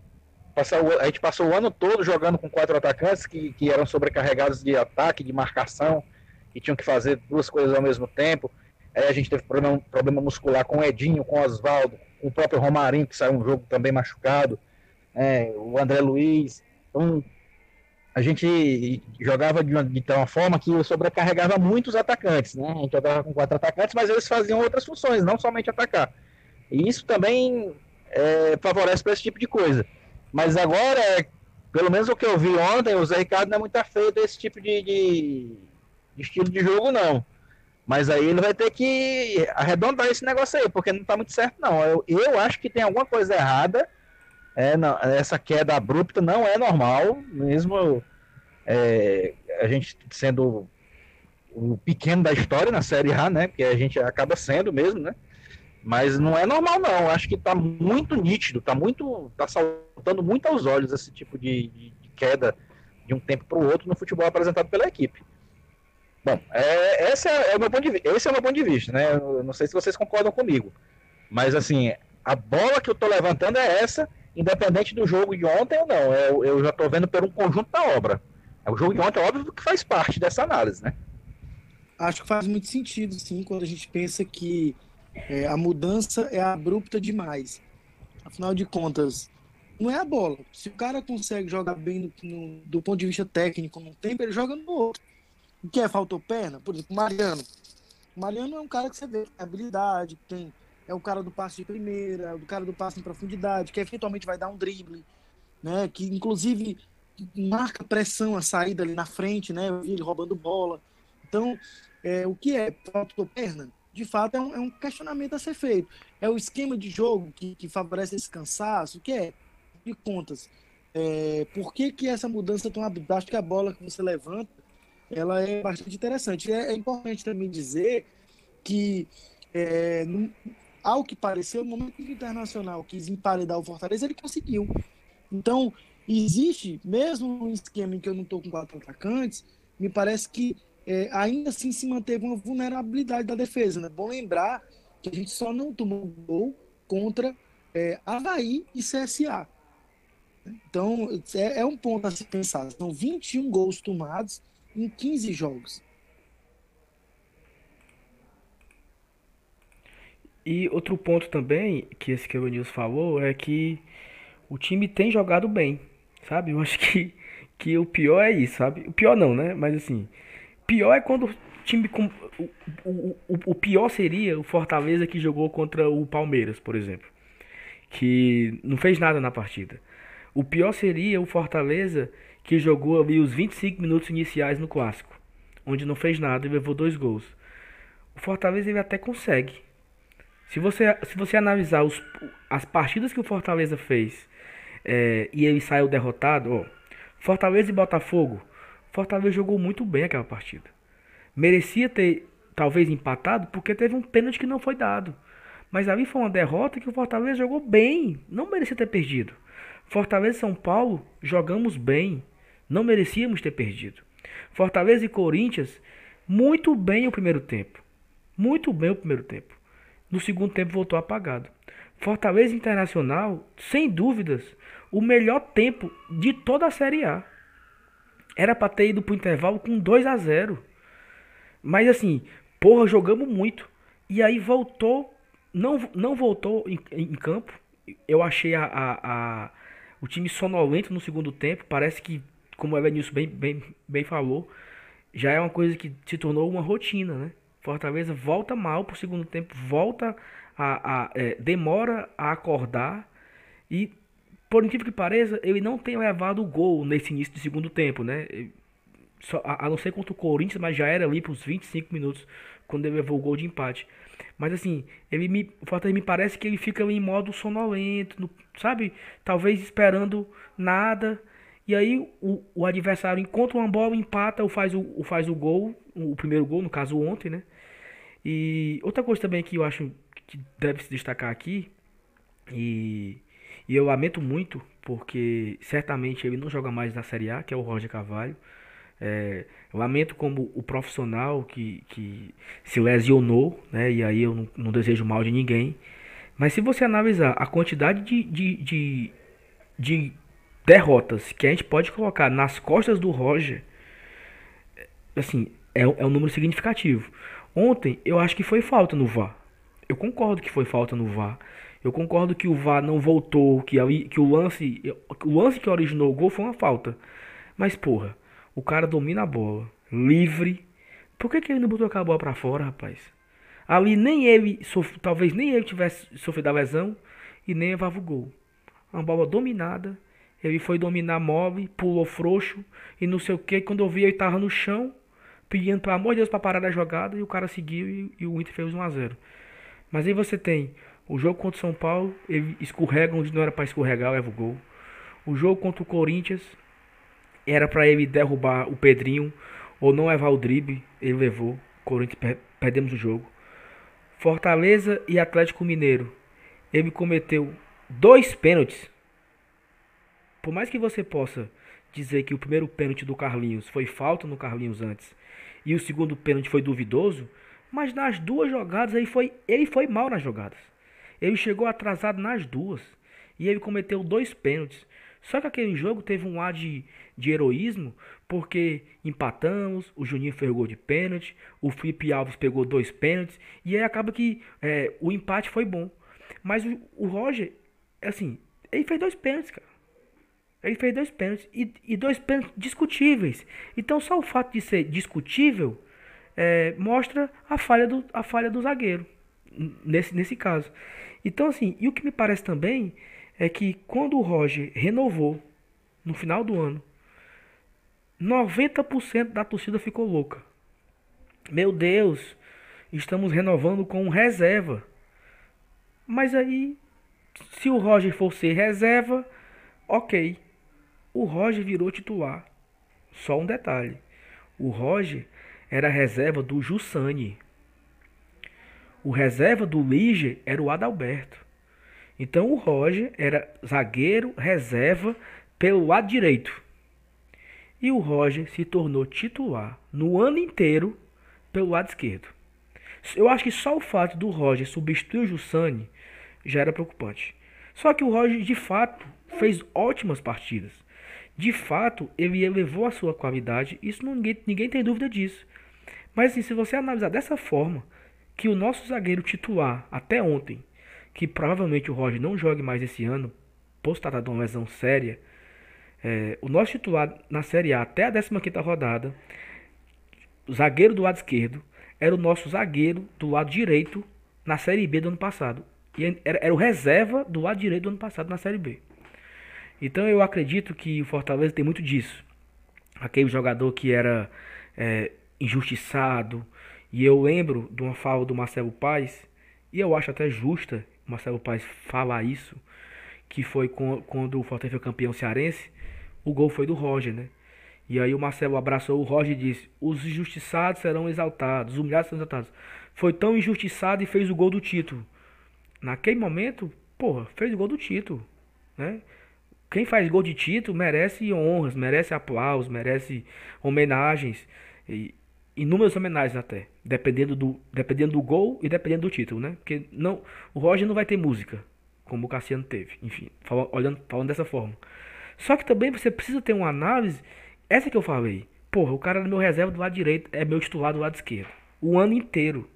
passar o, a gente passou o ano todo jogando com quatro atacantes que, que eram sobrecarregados de ataque, de marcação, e tinham que fazer duas coisas ao mesmo tempo. Aí a gente teve problema, problema muscular com o Edinho, com o Oswaldo, com o próprio Romarinho, que saiu um jogo também machucado, é, o André Luiz. Então, a gente jogava de uma, de uma forma que sobrecarregava muitos atacantes, né? A gente jogava com quatro atacantes, mas eles faziam outras funções, não somente atacar. E isso também é, favorece para esse tipo de coisa. Mas agora, pelo menos o que eu vi ontem, o Zé Ricardo não é muito afeito desse tipo de, de, de estilo de jogo, não. Mas aí ele vai ter que arredondar esse negócio aí, porque não está muito certo, não. Eu, eu acho que tem alguma coisa errada é, não, essa queda abrupta não é normal, mesmo é, a gente sendo o pequeno da história na Série A, né? Porque a gente acaba sendo mesmo, né? Mas não é normal, não. Acho que está muito nítido, está muito. tá saltando muito aos olhos esse tipo de, de, de queda de um tempo para o outro no futebol apresentado pela equipe. Bom, é, esse, é, é, o meu ponto de, esse é o meu ponto de vista, né? Eu não sei se vocês concordam comigo. Mas assim, a bola que eu estou levantando é essa independente do jogo de ontem ou não. Eu, eu já estou vendo por um conjunto da obra. O jogo de ontem, é óbvio que faz parte dessa análise, né? Acho que faz muito sentido, sim, quando a gente pensa que é, a mudança é abrupta demais. Afinal de contas, não é a bola. Se o cara consegue jogar bem no, no, do ponto de vista técnico num tempo, ele joga no outro. O que é? Faltou perna? Por exemplo, Mariano. Mariano é um cara que você vê habilidade, tem é o cara do passe de primeira, é o cara do passe em profundidade, que eventualmente vai dar um drible, né? Que inclusive marca pressão a saída ali na frente, né? Ele roubando bola. Então, é, o que é faltou perna? De fato, é um, é um, questionamento a ser feito. É o esquema de jogo que, que favorece esse cansaço? Que é? De contas. É, por que, que essa mudança tão abrupta? Acho que a bola que você levanta ela é bastante interessante. É, é importante também dizer que é, ao que pareceu, no momento que o Internacional quis emparedar o Fortaleza, ele conseguiu. Então, existe, mesmo um esquema em que eu não estou com quatro atacantes, me parece que é, ainda assim se manteve uma vulnerabilidade da defesa. Né? Bom lembrar que a gente só não tomou gol contra é, Havaí e CSA. Então, é, é um ponto a se pensar. São 21 gols tomados em 15 jogos. E outro ponto também, que esse que o Nilson falou, é que o time tem jogado bem, sabe? Eu acho que, que o pior é isso, sabe? O pior não, né? Mas assim, pior é quando o time. Com, o, o, o, o pior seria o Fortaleza que jogou contra o Palmeiras, por exemplo. Que não fez nada na partida. O pior seria o Fortaleza que jogou ali os 25 minutos iniciais no clássico, onde não fez nada e levou dois gols. O Fortaleza ele até consegue, se você, se você analisar os, as partidas que o Fortaleza fez é, e ele saiu derrotado, ó, Fortaleza e Botafogo, Fortaleza jogou muito bem aquela partida. Merecia ter talvez empatado porque teve um pênalti que não foi dado. Mas ali foi uma derrota que o Fortaleza jogou bem, não merecia ter perdido. Fortaleza e São Paulo jogamos bem, não merecíamos ter perdido. Fortaleza e Corinthians, muito bem o primeiro tempo. Muito bem o primeiro tempo no segundo tempo voltou apagado. Fortaleza Internacional, sem dúvidas, o melhor tempo de toda a Série A. Era para ter ido pro intervalo com 2 a 0. Mas assim, porra, jogamos muito. E aí voltou, não, não voltou em, em campo. Eu achei a, a, a, o time sonolento no segundo tempo. Parece que, como o Evanilson bem, bem, bem falou, já é uma coisa que se tornou uma rotina, né? Fortaleza volta mal pro segundo tempo, volta a, a é, demora a acordar e por incrível que pareça, ele não tem levado o gol nesse início do segundo tempo, né? Só, a, a, não ser contra o Corinthians, mas já era ali pros 25 minutos quando ele levou o gol de empate. Mas assim, ele me, o Fortaleza me parece que ele fica em modo sonolento, no, sabe? Talvez esperando nada. E aí o, o adversário encontra uma bola, empata ou faz o, faz o gol, o primeiro gol, no caso ontem, né? E outra coisa também que eu acho que deve se destacar aqui, e, e eu lamento muito, porque certamente ele não joga mais na Série A, que é o Roger Carvalho. É, lamento como o profissional que, que se lesionou, né? E aí eu não, não desejo mal de ninguém. Mas se você analisar a quantidade de, de, de, de derrotas que a gente pode colocar nas costas do Roger, assim, é, é um número significativo. Ontem eu acho que foi falta no VAR. Eu concordo que foi falta no VAR. Eu concordo que o VAR não voltou, que, que o lance, o lance que originou o gol foi uma falta. Mas porra, o cara domina a bola, livre. Por que, que ele não botou aquela bola pra fora, rapaz? Ali nem ele, talvez nem ele tivesse sofrido a lesão e nem levava o gol. Uma bola dominada. Ele foi dominar mole, pulou frouxo e não sei o que. Quando eu vi, ele tava no chão, pedindo pelo amor de Deus para parar a jogada e o cara seguiu e, e o Inter fez 1 a 0 Mas aí você tem o jogo contra o São Paulo, ele escorrega onde não era para escorregar, leva o gol. O jogo contra o Corinthians, era para ele derrubar o Pedrinho ou não levar o drible, ele levou. Corinthians per perdemos o jogo. Fortaleza e Atlético Mineiro. Ele cometeu dois pênaltis. Por mais que você possa dizer que o primeiro pênalti do Carlinhos foi falta no Carlinhos antes e o segundo pênalti foi duvidoso, mas nas duas jogadas ele foi, ele foi mal nas jogadas. Ele chegou atrasado nas duas e ele cometeu dois pênaltis. Só que aquele jogo teve um ar de, de heroísmo, porque empatamos, o Juninho fez gol de pênalti, o Felipe Alves pegou dois pênaltis, e aí acaba que é, o empate foi bom. Mas o, o Roger, assim, ele fez dois pênaltis, cara. Ele fez dois pênaltis e, e dois pênaltis discutíveis. Então só o fato de ser discutível é, mostra a falha, do, a falha do zagueiro, nesse, nesse caso. Então assim, e o que me parece também é que quando o Roger renovou no final do ano, 90% da torcida ficou louca. Meu Deus, estamos renovando com reserva. Mas aí, se o Roger for ser reserva, ok. O Roger virou titular. Só um detalhe: o Roger era reserva do Jussani. O reserva do Lige era o Adalberto. Então o Roger era zagueiro reserva pelo lado direito. E o Roger se tornou titular no ano inteiro pelo lado esquerdo. Eu acho que só o fato do Roger substituir o Jussani já era preocupante. Só que o Roger, de fato, fez ótimas partidas. De fato, ele elevou a sua qualidade. Isso ninguém, ninguém tem dúvida disso. Mas assim, se você analisar dessa forma, que o nosso zagueiro titular, até ontem, que provavelmente o Roger não jogue mais esse ano, postado uma lesão séria. É, o nosso titular na Série A até a 15 rodada, o zagueiro do lado esquerdo, era o nosso zagueiro do lado direito na Série B do ano passado. E era, era o reserva do lado direito do ano passado na Série B. Então eu acredito que o Fortaleza tem muito disso. Aquele jogador que era é, injustiçado. E eu lembro de uma fala do Marcelo Paes, e eu acho até justa Marcelo Paes falar isso, que foi quando o Fortaleza foi campeão cearense, o gol foi do Roger, né? E aí o Marcelo abraçou o Roger e disse: Os injustiçados serão exaltados, os humilhados serão exaltados. Foi tão injustiçado e fez o gol do título. Naquele momento, porra, fez o gol do título, né? Quem faz gol de título merece honras, merece aplausos, merece homenagens. E, inúmeras homenagens até, dependendo do, dependendo do gol e dependendo do título, né? Porque não, o Roger não vai ter música, como o Cassiano teve, enfim, falando, olhando, falando dessa forma. Só que também você precisa ter uma análise, essa que eu falei. Porra, o cara é meu reserva do lado direito, é meu titular do lado esquerdo. O ano inteiro.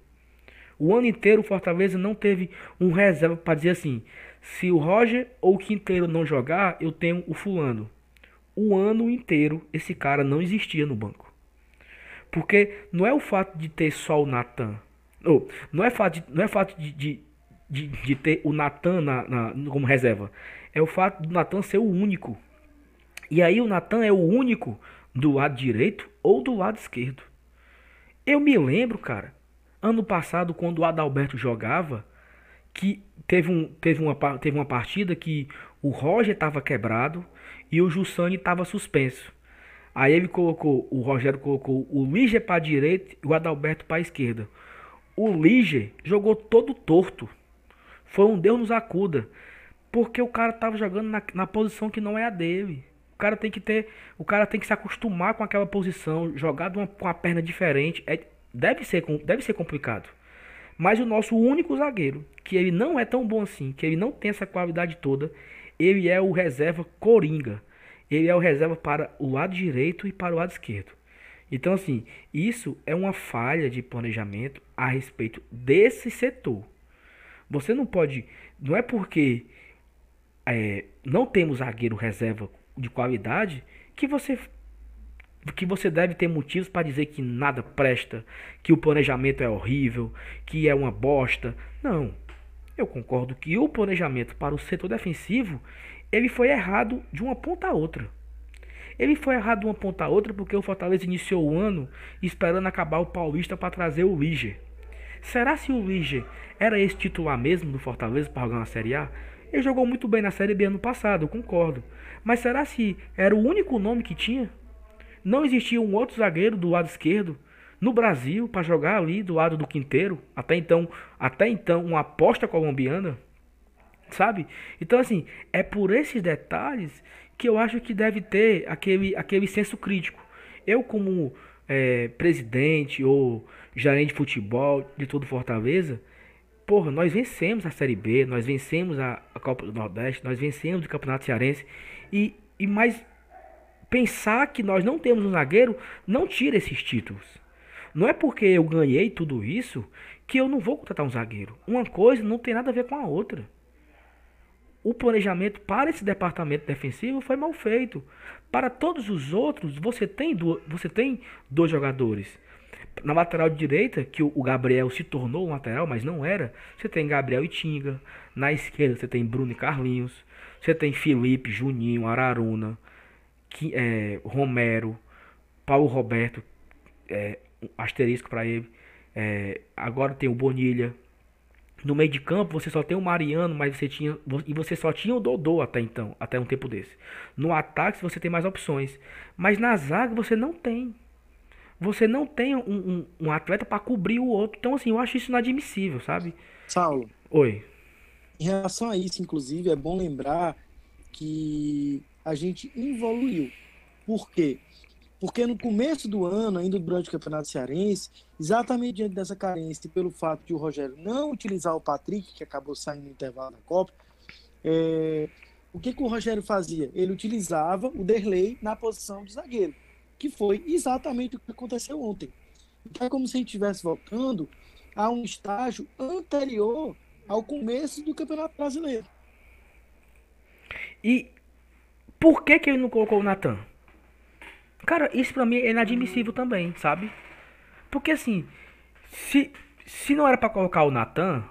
O ano inteiro o Fortaleza não teve um reserva para dizer assim, se o Roger ou o Quinteiro não jogar, eu tenho o fulano. O ano inteiro esse cara não existia no banco. Porque não é o fato de ter só o Natan. Ou, não é fato de, não é fato de, de, de, de ter o Natan na, na, como reserva. É o fato do Natan ser o único. E aí o Natan é o único do lado direito ou do lado esquerdo. Eu me lembro, cara, ano passado, quando o Adalberto jogava, que teve, um, teve, uma, teve uma partida que o Roger estava quebrado e o Jussani estava suspenso. Aí ele colocou, o Rogério colocou o Liger para a direita e o Adalberto para a esquerda. O Liger jogou todo torto. Foi um Deus nos acuda. Porque o cara tava jogando na, na posição que não é a dele. O cara tem que ter, o cara tem que se acostumar com aquela posição, jogar uma, com a perna diferente. É, deve ser, deve ser complicado. Mas o nosso único zagueiro, que ele não é tão bom assim, que ele não tem essa qualidade toda, ele é o reserva Coringa. Ele é o reserva para o lado direito e para o lado esquerdo. Então, assim, isso é uma falha de planejamento a respeito desse setor. Você não pode. Não é porque é, não temos zagueiro reserva de qualidade que você que você deve ter motivos para dizer que nada presta, que o planejamento é horrível, que é uma bosta. Não. Eu concordo que o planejamento para o setor defensivo ele foi errado de uma ponta a outra. Ele foi errado de uma ponta a outra porque o Fortaleza iniciou o ano esperando acabar o Paulista para trazer o Liger. Será se o Liger era esse titular mesmo do Fortaleza para jogar na Série A? Ele jogou muito bem na Série B ano passado, eu concordo. Mas será se era o único nome que tinha? Não existia um outro zagueiro do lado esquerdo no Brasil para jogar ali do lado do Quinteiro? Até então, até então uma aposta colombiana, sabe? Então assim, é por esses detalhes que eu acho que deve ter aquele, aquele senso crítico. Eu como é, presidente ou gerente de futebol de todo Fortaleza, porra, nós vencemos a Série B, nós vencemos a, a Copa do Nordeste, nós vencemos o Campeonato Cearense e, e mais pensar que nós não temos um zagueiro não tira esses títulos. Não é porque eu ganhei tudo isso que eu não vou contratar um zagueiro. Uma coisa não tem nada a ver com a outra o planejamento para esse departamento defensivo foi mal feito. Para todos os outros, você tem, você tem dois jogadores. Na lateral direita, que o Gabriel se tornou um lateral, mas não era, você tem Gabriel e Tinga. Na esquerda, você tem Bruno e Carlinhos. Você tem Felipe, Juninho, Araruna, que, é, Romero, Paulo Roberto, é, um asterisco para ele. É, agora tem o Bonilha, no meio de campo você só tem o Mariano, mas você tinha e você só tinha o Dodô até então, até um tempo desse. No ataque você tem mais opções, mas na zaga você não tem. Você não tem um, um, um atleta para cobrir o outro. Então assim, eu acho isso inadmissível, sabe? Saulo. Oi. Em relação a isso, inclusive, é bom lembrar que a gente evoluiu. Por quê? Porque no começo do ano, ainda durante o Campeonato Cearense, exatamente diante dessa carência e pelo fato de o Rogério não utilizar o Patrick, que acabou saindo no intervalo da Copa, é... o que, que o Rogério fazia? Ele utilizava o Derlei na posição de zagueiro, que foi exatamente o que aconteceu ontem. Então é como se a gente estivesse voltando a um estágio anterior ao começo do Campeonato Brasileiro. E por que, que ele não colocou o Natan? Cara, isso pra mim é inadmissível também, sabe? Porque assim, se, se não era para colocar o Natan,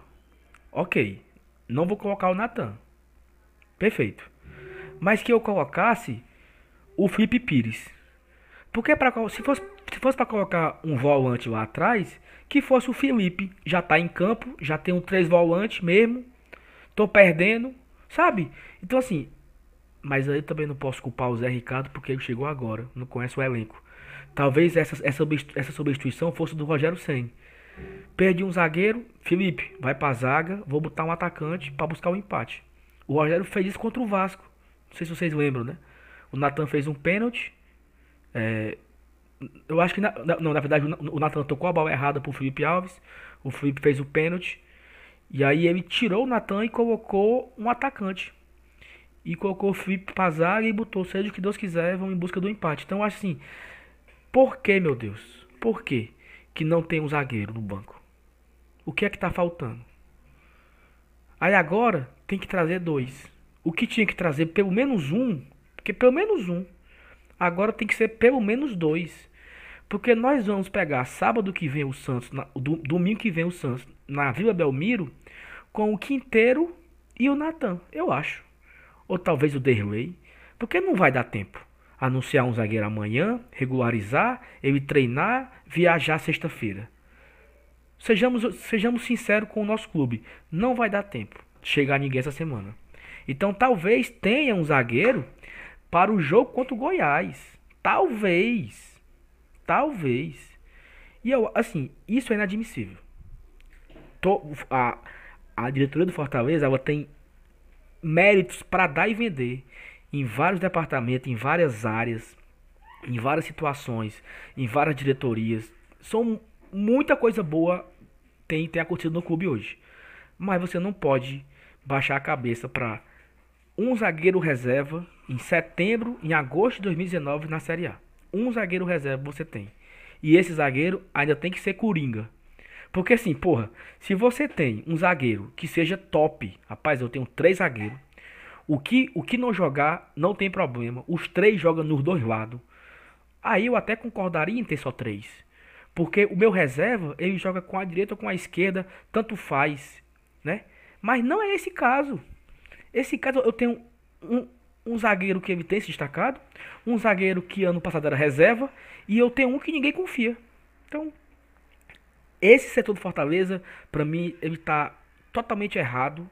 ok. Não vou colocar o Natan. Perfeito. Mas que eu colocasse o Felipe Pires. Porque pra, se fosse, se fosse para colocar um volante lá atrás, que fosse o Felipe. Já tá em campo, já tem um três volantes mesmo. Tô perdendo, sabe? Então assim, mas aí também não posso culpar o Zé Ricardo porque ele chegou agora, não conhece o elenco. Talvez essa, essa, essa substituição fosse do Rogério Senni. Perdi um zagueiro, Felipe, vai pra zaga, vou botar um atacante para buscar o um empate. O Rogério fez isso contra o Vasco. Não sei se vocês lembram, né? O Natan fez um pênalti. É, eu acho que. Na, não, na verdade, o Natan tocou a bola errada pro Felipe Alves. O Felipe fez o pênalti. E aí ele tirou o Natan e colocou um atacante e colocou o Felipe pra zaga e botou, seja o que Deus quiser, vão em busca do empate. Então, acho assim, por que, meu Deus? Por que que não tem um zagueiro no banco? O que é que tá faltando? Aí agora tem que trazer dois. O que tinha que trazer pelo menos um, porque pelo menos um, agora tem que ser pelo menos dois. Porque nós vamos pegar sábado que vem o Santos, na, domingo que vem o Santos, na Vila Belmiro, com o Quinteiro e o Natan, eu acho ou talvez o Derley, porque não vai dar tempo. Anunciar um zagueiro amanhã, regularizar, ele treinar, viajar sexta-feira. Sejamos, sejamos sinceros com o nosso clube, não vai dar tempo de chegar ninguém essa semana. Então talvez tenha um zagueiro para o jogo contra o Goiás. Talvez. Talvez. E eu, assim, isso é inadmissível. Tô, a, a diretoria do Fortaleza ela tem méritos para dar e vender em vários departamentos, em várias áreas, em várias situações, em várias diretorias. São muita coisa boa tem, tem acontecido no clube hoje. Mas você não pode baixar a cabeça para um zagueiro reserva em setembro, em agosto de 2019 na Série A. Um zagueiro reserva você tem. E esse zagueiro ainda tem que ser coringa. Porque assim, porra, se você tem um zagueiro que seja top, rapaz, eu tenho três zagueiros. O que, o que não jogar não tem problema. Os três jogam nos dois lados. Aí eu até concordaria em ter só três. Porque o meu reserva, ele joga com a direita ou com a esquerda, tanto faz, né? Mas não é esse caso. Esse caso eu tenho um, um zagueiro que ele tem se destacado, um zagueiro que ano passado era reserva, e eu tenho um que ninguém confia. Então, esse setor do Fortaleza, para mim, ele está totalmente errado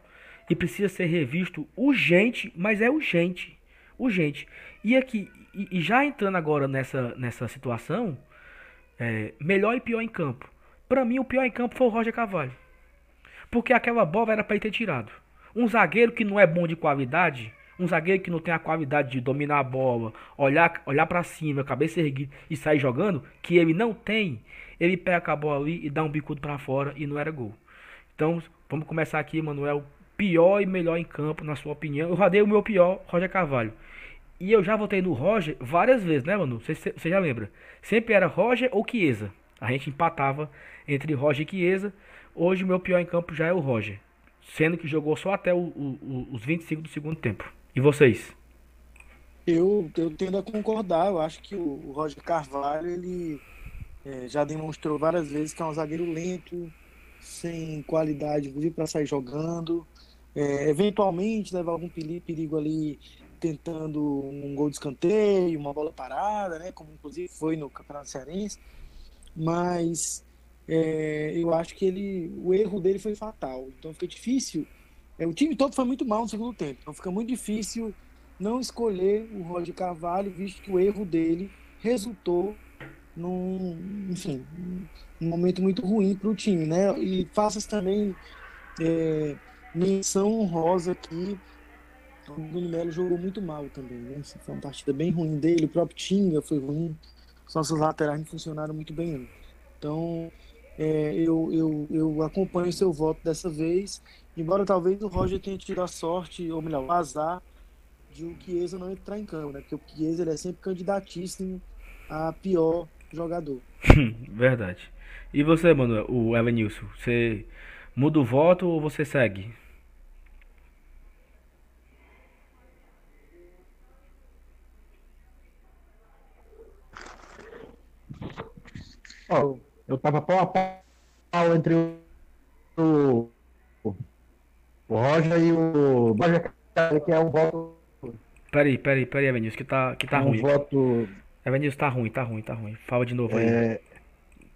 e precisa ser revisto urgente, mas é urgente. Urgente. E aqui, e, já entrando agora nessa, nessa situação, é, melhor e pior em campo. Para mim, o pior em campo foi o Roger Carvalho. Porque aquela bola era para ele ter tirado. Um zagueiro que não é bom de qualidade, um zagueiro que não tem a qualidade de dominar a bola, olhar, olhar para cima, cabeça erguida e sair jogando, que ele não tem, ele pega a bola ali e dá um bicudo para fora e não era gol. Então, vamos começar aqui, Manuel. Pior e melhor em campo, na sua opinião. Eu rodei o meu pior, Roger Carvalho. E eu já votei no Roger várias vezes, né, Manu? Você, você já lembra? Sempre era Roger ou Chiesa. A gente empatava entre Roger e Chiesa. Hoje o meu pior em campo já é o Roger sendo que jogou só até o, o, os 25 do segundo tempo. E vocês? Eu, eu tendo a concordar, eu acho que o, Roger Carvalho ele é, já demonstrou várias vezes que é um zagueiro lento, sem qualidade para sair jogando, é, eventualmente leva algum perigo ali tentando um gol de escanteio, uma bola parada, né, como inclusive foi no Campeonato Cearense, mas é, eu acho que ele, o erro dele foi fatal. Então fica difícil. É, o time todo foi muito mal no segundo tempo. Então fica muito difícil não escolher o Roger Carvalho, visto que o erro dele resultou num, enfim, um momento muito ruim para o time, né? E faças também é, menção honrosa aqui. O Bruno Melo jogou muito mal também, né? Foi uma partida bem ruim dele. O próprio Tinga foi ruim. Os nossos laterais não funcionaram muito bem. Então, é, eu, eu, eu acompanho seu voto dessa vez, embora talvez o Roger tenha tido a sorte, ou melhor, o azar, de o Chiesa não entrar em campo, né? Porque o Chiesa ele é sempre candidatíssimo a pior jogador. Verdade. E você, mano, o Evanilson, você muda o voto ou você segue? Oh, eu tava pau a pau entre o, o, o Roger e o Roger, que é um voto. Peraí, peraí, peraí, Evanilson, que tá, que tá é um ruim. voto. Evanilson, tá ruim, tá ruim, tá ruim. Fala de novo aí. É,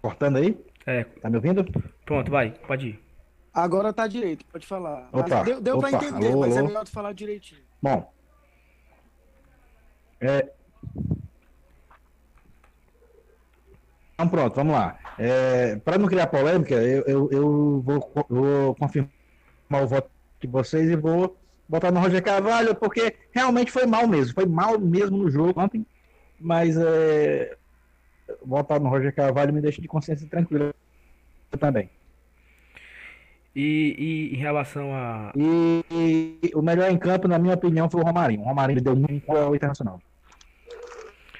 cortando aí? É, Tá me ouvindo? pronto, vai, pode ir. Agora tá direito, pode falar. Opa, deu deu para opa, entender, alô, mas é alô. melhor tu falar direitinho. Bom. É... Então pronto, vamos lá. Para não criar polêmica, eu, eu, eu vou, vou confirmar o voto de vocês e vou botar no Roger Carvalho, porque realmente foi mal mesmo. Foi mal mesmo no jogo ontem, mas é, votar no Roger Carvalho me deixa de consciência tranquila também. E, e em relação a. E, e o melhor em campo, na minha opinião, foi o Romarinho. O Romarinho deu muito ao Internacional.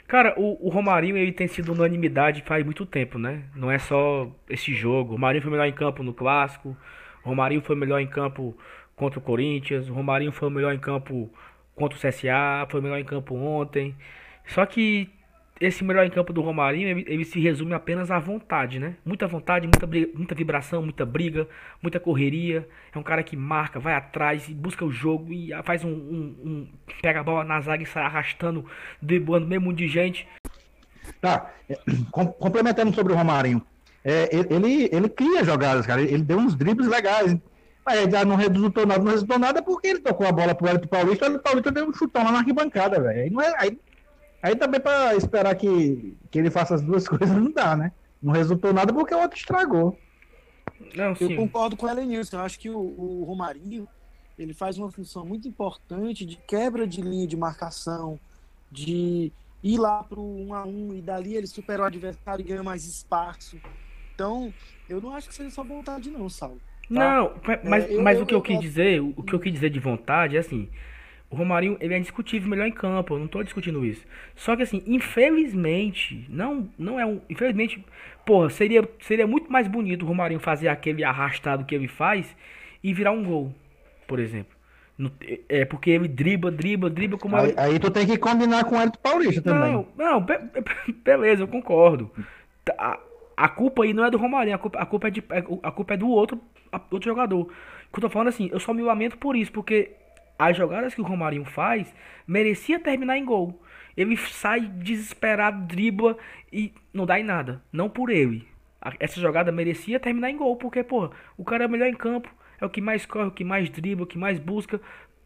Cara, o, o Romarinho ele tem sido unanimidade faz muito tempo, né? Não é só esse jogo. O Romarinho foi melhor em campo no Clássico. O Romarinho foi melhor em campo contra o Corinthians. O Romarinho foi melhor em campo contra o CSA. Foi melhor em campo ontem. Só que esse melhor em campo do Romarinho, ele, ele se resume apenas à vontade, né? Muita vontade, muita, briga- muita vibração, muita briga, muita correria. É um cara que marca, vai atrás e busca o jogo e faz um, um- um- pega a bola na zaga e sai arrastando, driblando mundo de gente. Tá, é, com- complementando sobre o Romarinho. É, ele, ele cria jogadas, cara. Ele deu uns dribles legais. Mas já não resultou nada, não resultou nada porque ele tocou a bola pro Hélio Paulista e o Paulista deu um chutão lá na arquibancada, velho. Aí, não é- aí, aí também pra esperar que, que ele faça as duas coisas não dá, né? Não resultou nada porque o outro estragou. Não, Eu concordo com o Elenilson. Eu acho que o, o Romarinho ele faz uma função muito importante de quebra de linha de marcação, de ir lá para o 1 a 1 e dali ele supera o adversário e ganha mais espaço. Então, eu não acho que seja só vontade, não, Saulo. Não, mas, É, eu- mas eu- o que eu, eu quis dizer, o que eu quis dizer de vontade é assim, o Romarinho, ele é indiscutível melhor em campo, eu não tô discutindo isso. Só que assim, infelizmente, não, não é um, infelizmente, porra, seria, seria muito mais bonito o Romarinho fazer aquele arrastado que ele faz e virar um gol, por exemplo. No- É porque ele dribla, dribla, dribla como Aí, ele- aí tu tem que combinar com o Hélio Paulista também. Não, não, be- be- beleza, eu concordo. Tá, A, culpa aí não é do Romarinho, a culpa, a culpa é de, a culpa é do outro, outro jogador. O que eu tô falando assim, eu só me lamento por isso, porque as jogadas que o Romarinho faz merecia terminar em gol. Ele sai desesperado, dribla e não dá em nada. Não por ele. Essa jogada merecia terminar em gol, porque, pô, o cara é o melhor em campo, é o que mais corre, o que mais dribla, o que mais busca.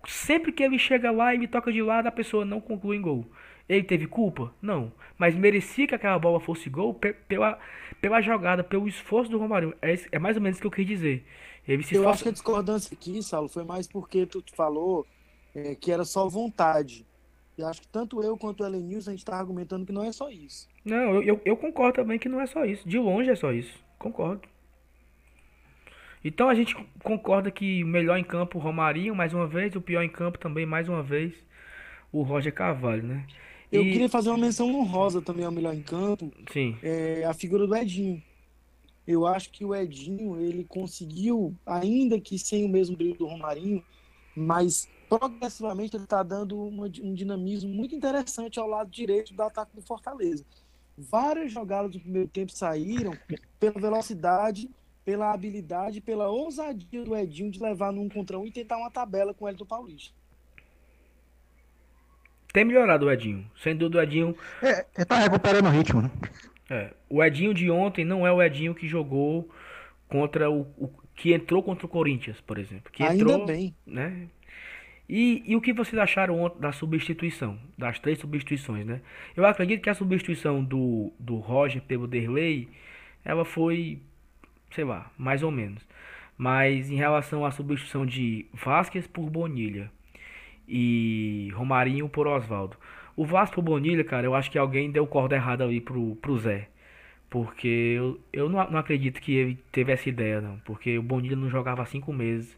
Sempre que ele chega lá e ele toca de lado, a pessoa não conclui em gol. Ele teve culpa? Não. Mas merecia que aquela bola fosse gol pe- pela, pela jogada, pelo esforço do Romarinho. É, é mais ou menos isso que eu quis dizer. Ele se Eu esforça- acho que a discordância aqui, Saulo, foi mais porque tu falou é, que era só vontade. Eu acho que tanto eu quanto o Ellen News a gente tá argumentando que não é só isso. Não, eu, eu, eu concordo também que não é só isso. De longe é só isso. Concordo. Então a gente concorda que o melhor em campo o Romarinho, mais uma vez, o pior em campo também, mais uma vez, o Roger Carvalho, né? Eu E- queria fazer uma menção honrosa também ao melhor em campo, Sim, é a figura do Edinho. Eu acho que o Edinho, ele conseguiu, ainda que sem o mesmo brilho do Romarinho, mas progressivamente ele está dando uma- um dinamismo muito interessante ao lado direito do ataque do Fortaleza. Várias jogadas do primeiro tempo saíram pela velocidade, pela habilidade, pela ousadia do Edinho de levar num contra um e tentar uma tabela com o Elton Paulista. Tem melhorado o Edinho. Sem dúvida o Edinho É, ele tá recuperando o ritmo, né? É, o Edinho de ontem não é o Edinho que jogou contra o, o- que entrou contra o Corinthians, por exemplo. Que Ainda entrou, bem. né? E, e o que vocês acharam ontem da substituição, das três substituições, né? Eu acredito que a substituição do, do Roger pelo Derlei, ela foi, sei lá, mais ou menos. Mas em relação à substituição de Vasquez por Bonilha e Romarinho por Oswaldo. O Vasco Bonilha, cara, eu acho que alguém deu corda errada ali pro, pro Zé. Porque eu, eu não, não acredito que ele teve essa ideia, não. Porque o Bonilha não jogava há cinco meses.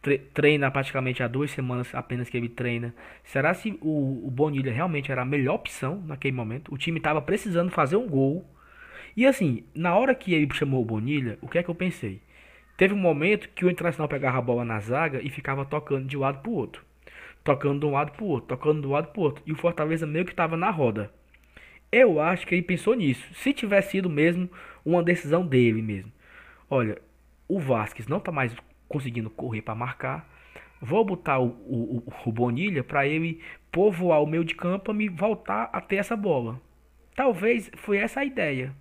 Tre- treina praticamente há duas semanas apenas que ele treina. Será se o, o Bonilha realmente era a melhor opção naquele momento? O time estava precisando fazer um gol. E assim, na hora que ele chamou o Bonilha, o que é que eu pensei? Teve um momento que o Internacional pegava a bola na zaga e ficava tocando de um lado pro outro. Tocando de um lado pro outro, tocando de um lado pro outro. E o Fortaleza meio que estava na roda. Eu acho que ele pensou nisso. Se tivesse sido mesmo uma decisão dele mesmo. Olha, o Vasquez não tá mais conseguindo correr para marcar. Vou botar o, o, o- o Bonilha para ele povoar o meio de campo e me voltar a ter essa bola. Talvez foi essa a ideia.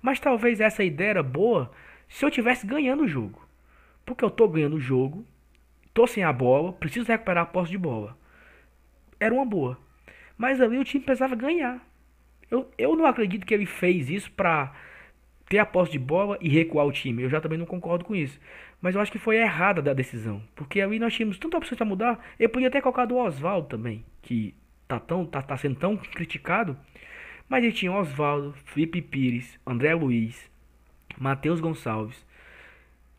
Mas talvez essa ideia era boa se eu tivesse ganhando o jogo. Porque eu tô ganhando o jogo, tô sem a bola, preciso recuperar a posse de bola. Era uma boa. Mas ali o time precisava ganhar. Eu, eu não acredito que ele fez isso pra ter a posse de bola e recuar o time. Eu já também não concordo com isso. Mas eu acho que foi errada da decisão. Porque ali nós tínhamos tanta opção para mudar. Eu podia ter colocado o Oswaldo também, que tá, tão, tá, tá sendo tão criticado. Mas ele tinha Oswaldo, Felipe Pires, André Luiz, Matheus Gonçalves.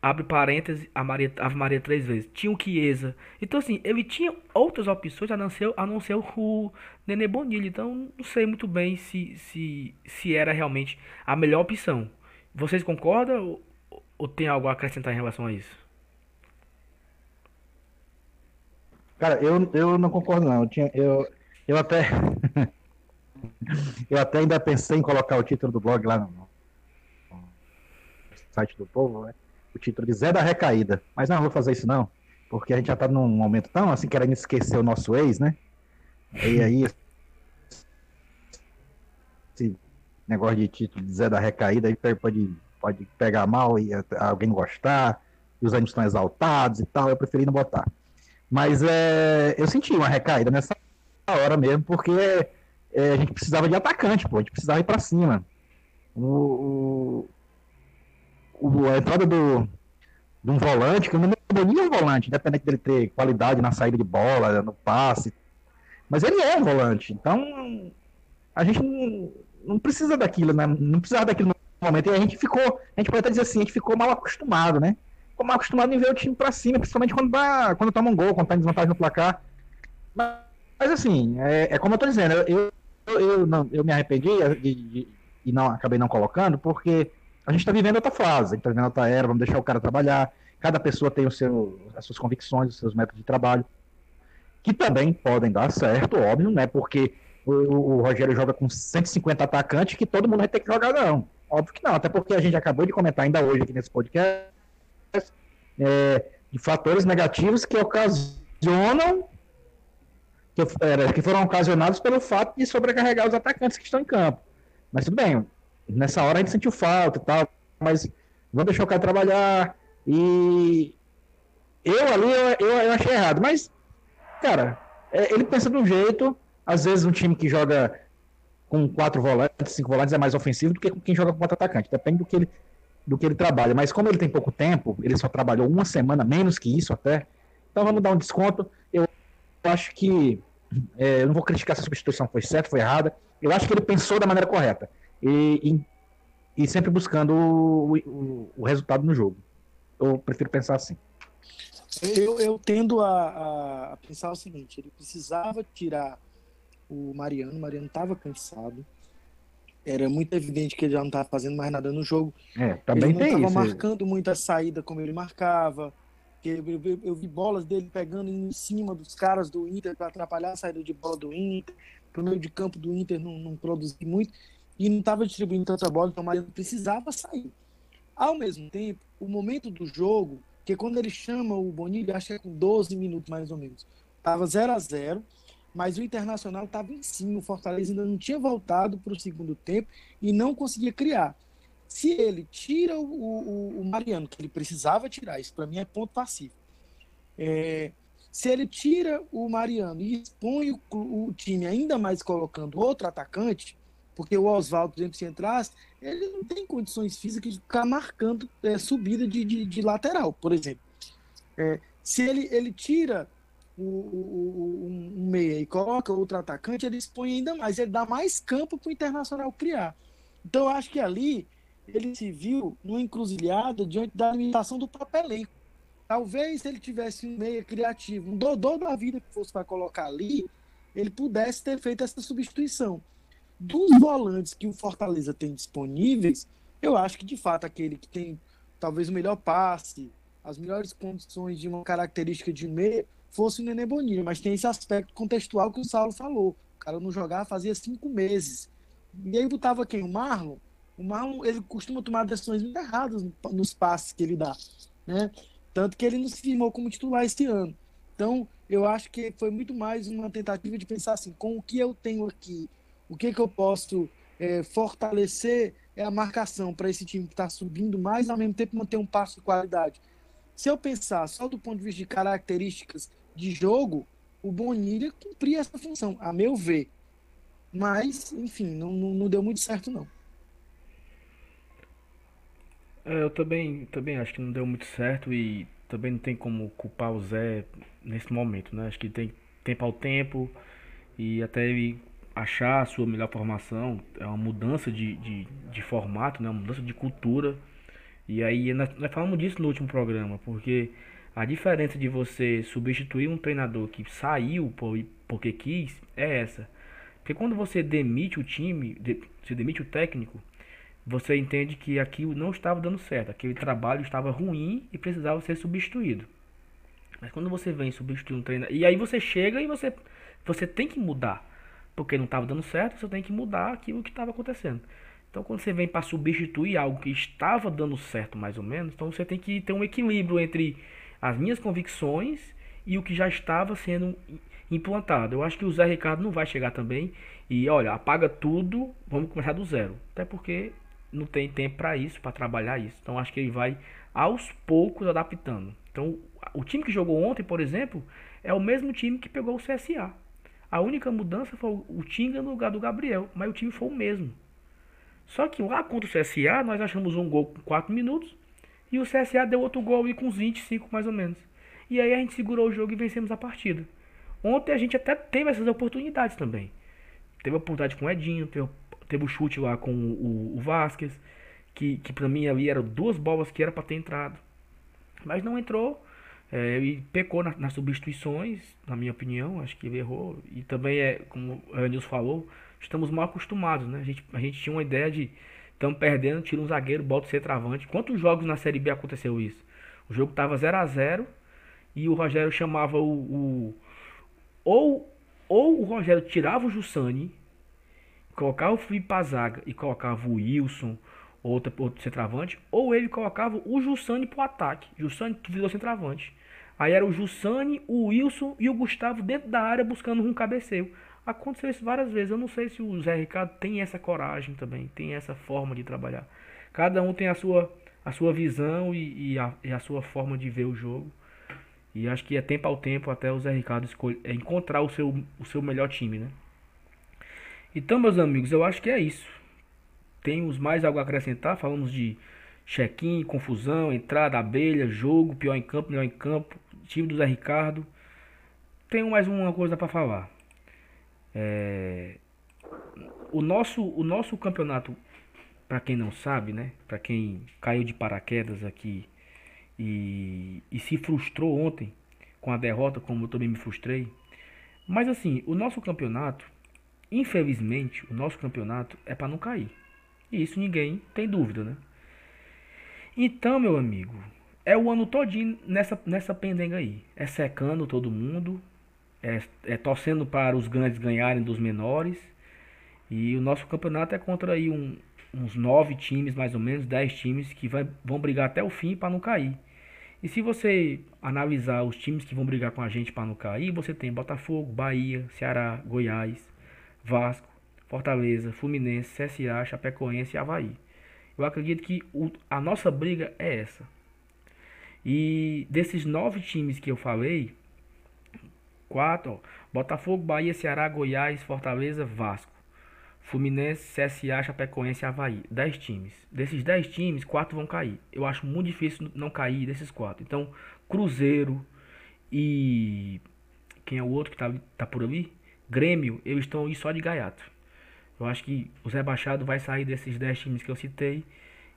Abre parênteses, a Maria, Ave Maria três vezes. Tinha o Chiesa. Então, assim, ele tinha outras opções a não ser, a não ser o Nenê Bonilha. Então, não sei muito bem se, se, se era realmente a melhor opção. Vocês concordam ou, ou tem algo a acrescentar em relação a isso? Cara, eu, eu não concordo, não. Eu, tinha, eu, eu até. eu até ainda pensei em colocar o título do blog lá site do povo, né? O título de Zé da Recaída. Mas não, vou fazer isso não. Porque a gente já tá num momento tão assim querendo esquecer o nosso ex, né? E aí. Esse negócio de título de Zé da Recaída aí pode, pode pegar mal e alguém gostar. E os ânimos estão exaltados e tal. Eu preferi não botar. Mas é, eu senti uma recaída nessa hora mesmo, porque é, a gente precisava de atacante, pô, a gente precisava ir pra cima. O- a entrada do, de um volante, que eu não nem é volante, independente dele ter qualidade na saída de bola, no passe. Mas ele é um volante. Então, a gente não, não precisa daquilo, né? Não precisava daquilo momento. E a gente ficou, a gente pode até dizer assim, a gente ficou mal acostumado, né? Ficou mal acostumado em ver o time pra cima, principalmente quando, dá, quando toma um gol, quando tá em desvantagem no placar. Mas, mas assim, é, é, como eu tô dizendo, eu, eu, eu, não, eu me arrependi e não, acabei não colocando, porque a gente tá vivendo outra fase, a gente tá vivendo outra era, vamos deixar o cara trabalhar. Cada pessoa tem o seu, as suas convicções, os seus métodos de trabalho, que também podem dar certo, óbvio, né? Porque o, o Rogério joga com 150 atacantes que todo mundo vai ter que jogar, não. Óbvio que não, até porque a gente acabou de comentar ainda hoje aqui nesse podcast é, de fatores negativos que ocasionam que, é, que foram ocasionados pelo fato de sobrecarregar os atacantes que estão em campo. Mas tudo bem, nessa hora a gente sentiu falta e tal, mas vamos deixar o cara trabalhar. E eu ali eu, eu, eu achei errado, mas, cara, é, ele pensa de um jeito, às vezes um time que joga com quatro volantes, cinco volantes é mais ofensivo do que quem joga com quatro atacantes. Depende do que ele, do que ele trabalha. Mas como ele tem pouco tempo, ele só trabalhou uma semana, menos que isso até. Então vamos dar um desconto. Eu acho que. É, eu não vou criticar se a substituição foi certa, foi errada. Eu acho que ele pensou da maneira correta. E, e, e sempre buscando o, o, o, resultado no jogo. Eu prefiro pensar assim. Eu, eu tendo a, a pensar o seguinte: ele precisava tirar o Mariano. O Mariano estava cansado. Era muito evidente que ele já não estava fazendo mais nada no jogo. É, também ele não estava marcando muita saída como ele marcava. Eu, eu, eu, vi bolas dele pegando em cima dos caras do Inter para atrapalhar a saída de bola do Inter. Para o meio de campo do Inter não, não produzir muito. E não estava distribuindo tanta bola, então o Mariano precisava sair. Ao mesmo tempo, o momento do jogo, que quando ele chama o Bonilha, acho que é com 12 minutos mais ou menos, estava 0 a 0 mas o Internacional estava em cima, o Fortaleza ainda não tinha voltado para o segundo tempo e não conseguia criar. Se ele tira o, o, o Mariano, que ele precisava tirar, isso para mim é ponto passivo. É, se ele tira o Mariano e expõe o, o, time ainda mais colocando outro atacante, porque o Oswaldo, por exemplo, se entrasse, ele não tem condições físicas de ficar marcando é, subida de, de, de, lateral, por exemplo. É, se ele, ele tira o, o, um meia e coloca outro atacante, ele expõe ainda mais, ele dá mais campo para o Internacional criar. Então eu acho que ali ele se viu numa encruzilhada diante da limitação do próprio. Talvez se ele tivesse um meia criativo, um dodô da vida que fosse para colocar ali, ele pudesse ter feito essa substituição. Dos volantes que o Fortaleza tem disponíveis, eu acho que de fato aquele que tem talvez o melhor passe, as melhores condições de uma característica de meia, fosse o Nenê Bonilha, mas tem esse aspecto contextual que o Saulo falou. O cara não jogava fazia cinco meses. E aí botava quem? O Marlon? O Marlon, ele costuma tomar decisões muito erradas nos passes que ele dá, né? Tanto que ele não se firmou como titular este ano. Então, eu acho que foi muito mais uma tentativa de pensar assim, com o que eu tenho aqui, o que, que eu posso é, fortalecer é a marcação para esse time que está subindo, mas ao mesmo tempo manter um passo de qualidade. Se eu pensar só do ponto de vista de características de jogo, o Bonilha cumpria essa função, a meu ver. Mas, enfim, não, não, não deu muito certo, não. É, eu também, também acho que não deu muito certo e também não tem como culpar o Zé nesse momento, né? Acho que tem tempo ao tempo e até ele achar a sua melhor formação, é uma mudança de, de, de formato, né? uma mudança de cultura. E aí nós, nós falamos disso no último programa, porque a diferença de você substituir um treinador que saiu por, porque quis é essa. Porque quando você demite o time, de, se demite o técnico, você entende que aquilo não estava dando certo, aquele trabalho estava ruim e precisava ser substituído. Mas quando você vem substituir um treinador, e aí você chega e você, você tem que mudar, porque não estava dando certo, você tem que mudar aquilo que estava acontecendo. Então, quando você vem para substituir algo que estava dando certo, mais ou menos, então você tem que ter um equilíbrio entre as minhas convicções e o que já estava sendo implantado. Eu acho que o Zé Ricardo não vai chegar também e olha, apaga tudo, vamos começar do zero. Até porque não tem tempo para isso, para trabalhar isso. Então acho que ele vai aos poucos adaptando. Então, o time que jogou ontem, por exemplo, é o mesmo time que pegou o CSA. A única mudança foi o Tinga no lugar do Gabriel, mas o time foi o mesmo. Só que lá contra o CSA, nós achamos um gol com 4 minutos e o CSA deu outro gol ali com uns 25 mais ou menos. E aí a gente segurou o jogo e vencemos a partida. Ontem a gente até teve essas oportunidades também. Teve a oportunidade com o Edinho, teve, teve o chute lá com o, o Vasquez, que, que pra mim ali eram duas bolas que era para ter entrado. Mas não entrou. É, e pecou na, nas substituições, na minha opinião, acho que ele errou. E também é, como o Anilson falou, estamos mal acostumados, né? A gente, a gente tinha uma ideia de estamos perdendo, tira um zagueiro, bota o centroavante. Quantos jogos na Série B aconteceu isso? O jogo tava 0 a 0 e o Rogério chamava o, o ou ou o Rogério tirava o Jussani, colocava o Felipe Pazaga e colocava o Wilson, outro, outro centroavante, ou ele colocava o Jussani pro ataque. Jussani virou centroavante. Aí era o Jussani, o Wilson e o Gustavo dentro da área buscando um cabeceio. Aconteceu isso várias vezes. Eu não sei se o Zé Ricardo tem essa coragem também, tem essa forma de trabalhar. Cada um tem a sua, a sua visão e, e, a, e a sua forma de ver o jogo. E acho que é tempo ao tempo até o Zé Ricardo escolher, é encontrar o seu, o seu melhor time, né? Então, meus amigos, eu acho que é isso. Temos mais algo a acrescentar? Falamos de check-in, confusão, entrada, abelha, jogo, pior em campo, melhor em campo, time do Zé Ricardo. Tenho mais uma coisa para falar. É... O, nosso, o nosso campeonato, para quem não sabe, né? Para quem caiu de paraquedas aqui e, e se frustrou ontem com a derrota, como eu também me frustrei. Mas assim, o nosso campeonato, infelizmente, o nosso campeonato é para não cair. E isso ninguém tem dúvida, né? Então, meu amigo, é o ano todinho nessa, nessa pendenga aí. É secando todo mundo, é, é torcendo para os grandes ganharem dos menores. E o nosso campeonato é contra aí um, uns nove times, mais ou menos, dez times que vai, vão brigar até o fim para não cair. E se você analisar os times que vão brigar com a gente para não cair, você tem Botafogo, Bahia, Ceará, Goiás, Vasco, Fortaleza, Fluminense, CSA, Chapecoense e Havaí. Eu acredito que o, a nossa briga é essa. E desses nove times que eu falei, quatro, ó, Botafogo, Bahia, Ceará, Goiás, Fortaleza, Vasco. Fluminense, CSA, Chapecoense e Havaí. 10 times. Desses 10 times, 4 vão cair. Eu acho muito difícil não cair desses 4. Então, Cruzeiro e. Quem é o outro que tá, tá por ali? Grêmio, eles estão aí só de gaiato. Eu acho que o Zé Baixado vai sair desses 10 times que eu citei.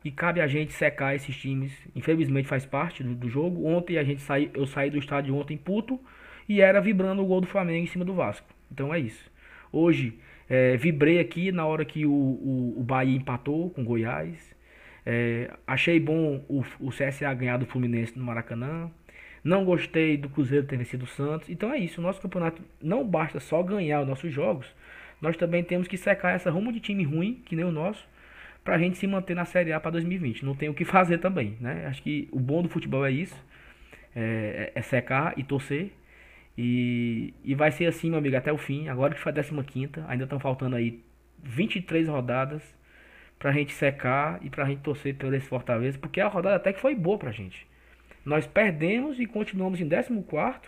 E cabe a gente secar esses times. Infelizmente faz parte do, do jogo. Ontem a gente sai, eu saí do estádio ontem puto e era vibrando o gol do Flamengo em cima do Vasco. Então é isso. Hoje é, vibrei aqui na hora que o, o, o Bahia empatou com Goiás. É, achei bom o, o CSA ganhar do Fluminense no Maracanã. Não gostei do Cruzeiro ter vencido o Santos. Então é isso. O nosso campeonato não basta só ganhar os nossos jogos. Nós também temos que secar essa rumo de time ruim, que nem o nosso, para a gente se manter na Série A para 2020. Não tem o que fazer também. Né? Acho que o bom do futebol é isso. É, é secar e torcer. E, e vai ser assim, meu amigo, até o fim. Agora que foi a 15, ainda estão faltando aí 23 rodadas pra gente secar e pra gente torcer pelo esse Fortaleza, porque a rodada até que foi boa pra gente. Nós perdemos e continuamos em 14.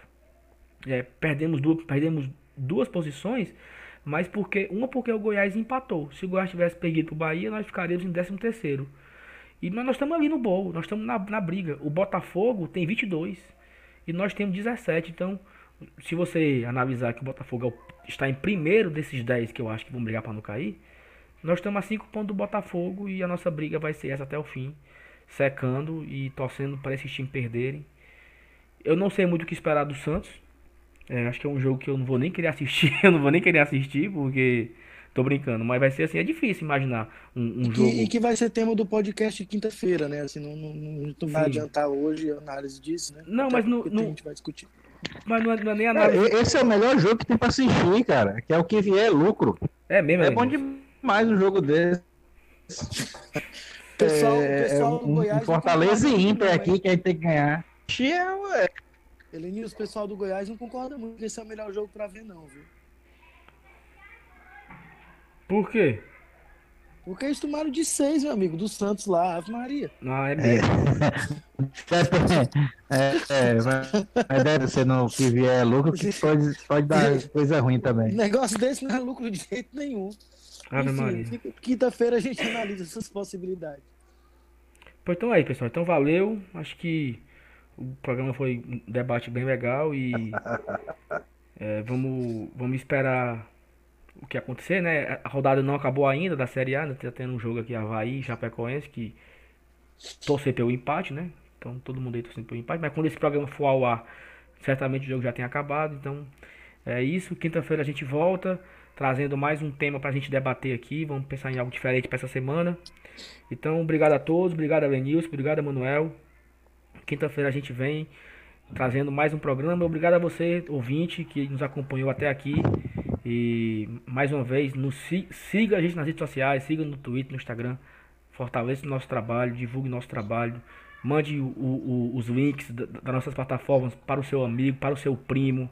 É, perdemos, duas, perdemos duas posições, mas porque uma porque o Goiás empatou. Se o Goiás tivesse perdido pro Bahia, nós ficaríamos em 13 E nós, estamos ali no bolo, nós estamos na, na briga. O Botafogo tem 22 e nós temos 17, então se você analisar que o Botafogo está em primeiro desses 10 que eu acho que vão brigar para não cair, nós estamos a 5 pontos do Botafogo e a nossa briga vai ser essa até o fim, secando e torcendo para esses times perderem. Eu não sei muito o que esperar do Santos. É, acho que é um jogo que eu não vou nem querer assistir, eu não vou nem querer assistir porque tô brincando, mas vai ser assim, é difícil imaginar um, um e jogo. E que vai ser tema do podcast quinta-feira, né? Assim, não, não, não, não vai adiantar hoje a análise disso, né? Não, Até mas no, no... a gente vai discutir. Mas não é, não é nem análise. É, esse é o melhor jogo que tem pra assistir, cara. Que é o que vier lucro. É mesmo, É bom demais um jogo desse. Pessoal, é, pessoal é do um, Goiás um Fortaleza e muito, aqui que a gente tem que ganhar. É, Elenils, o pessoal do Goiás não concorda muito que esse é o melhor jogo pra ver, não, viu? Por quê? Porque eles tomaram de seis, meu amigo, do Santos lá, Ave Maria. Não, é mesmo. é, é, mas mas deve ser no que vier lucro que pode, pode dar coisa ruim também. negócio desse não é lucro de jeito nenhum. Ave Maria. Enfim, quinta-feira a gente analisa essas possibilidades. Pois então é aí, pessoal. Então valeu. Acho que o programa foi um debate bem legal e é, vamos, vamos esperar o que acontecer, né? A rodada não acabou ainda da Série A, né? Tá tendo um jogo aqui, Havaí e Chapecoense, que torcer pelo empate, né? Então todo mundo aí torcendo pelo empate. Mas quando esse programa for ao ar, certamente o jogo já tem acabado. Então é isso. Quinta-feira a gente volta, trazendo mais um tema pra gente debater aqui. Vamos pensar em algo diferente para essa semana. Então, obrigado a todos, obrigado a Lenilson, obrigado a Manuel. Quinta-feira a gente vem trazendo mais um programa. Obrigado a você, ouvinte, que nos acompanhou até aqui. E mais uma vez, nos, siga a gente nas redes sociais, siga no Twitter, no Instagram. Fortaleça o nosso trabalho, divulgue nosso trabalho. Mande o, o, os links das nossas plataformas para o seu amigo, para o seu primo.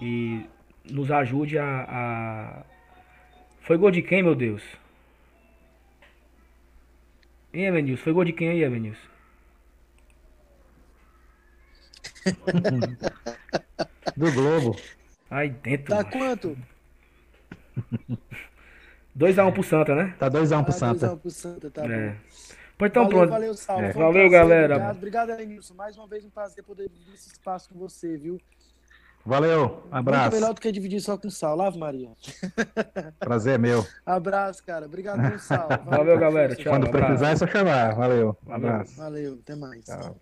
E nos ajude a. a... Foi gol de quem, meu Deus? Hein, Evanilson? Foi gol de quem aí, Evanilson? Do Globo. Aí dentro. Tá macho. quanto? 2x1 pro Santa, né? Tá 2x1 pro Ah, Santa. 2 a 1 pro Santa, tá É. bom. Pois então valeu, pronto. valeu, Saulo. É. Um Valeu, prazer, galera. Obrigado, obrigado, Elenilson. Mais uma vez um prazer poder dividir esse espaço com você, viu? Valeu, Muito abraço. melhor do que dividir só com o Saulo. Ave Maria. Prazer é meu. Abraço, cara. Obrigado, Saulo. Valeu, galera. Tchau. Tchau. Quando abraço. precisar é só chamar. Valeu. Valeu. Abraço. Valeu, até mais. Tchau.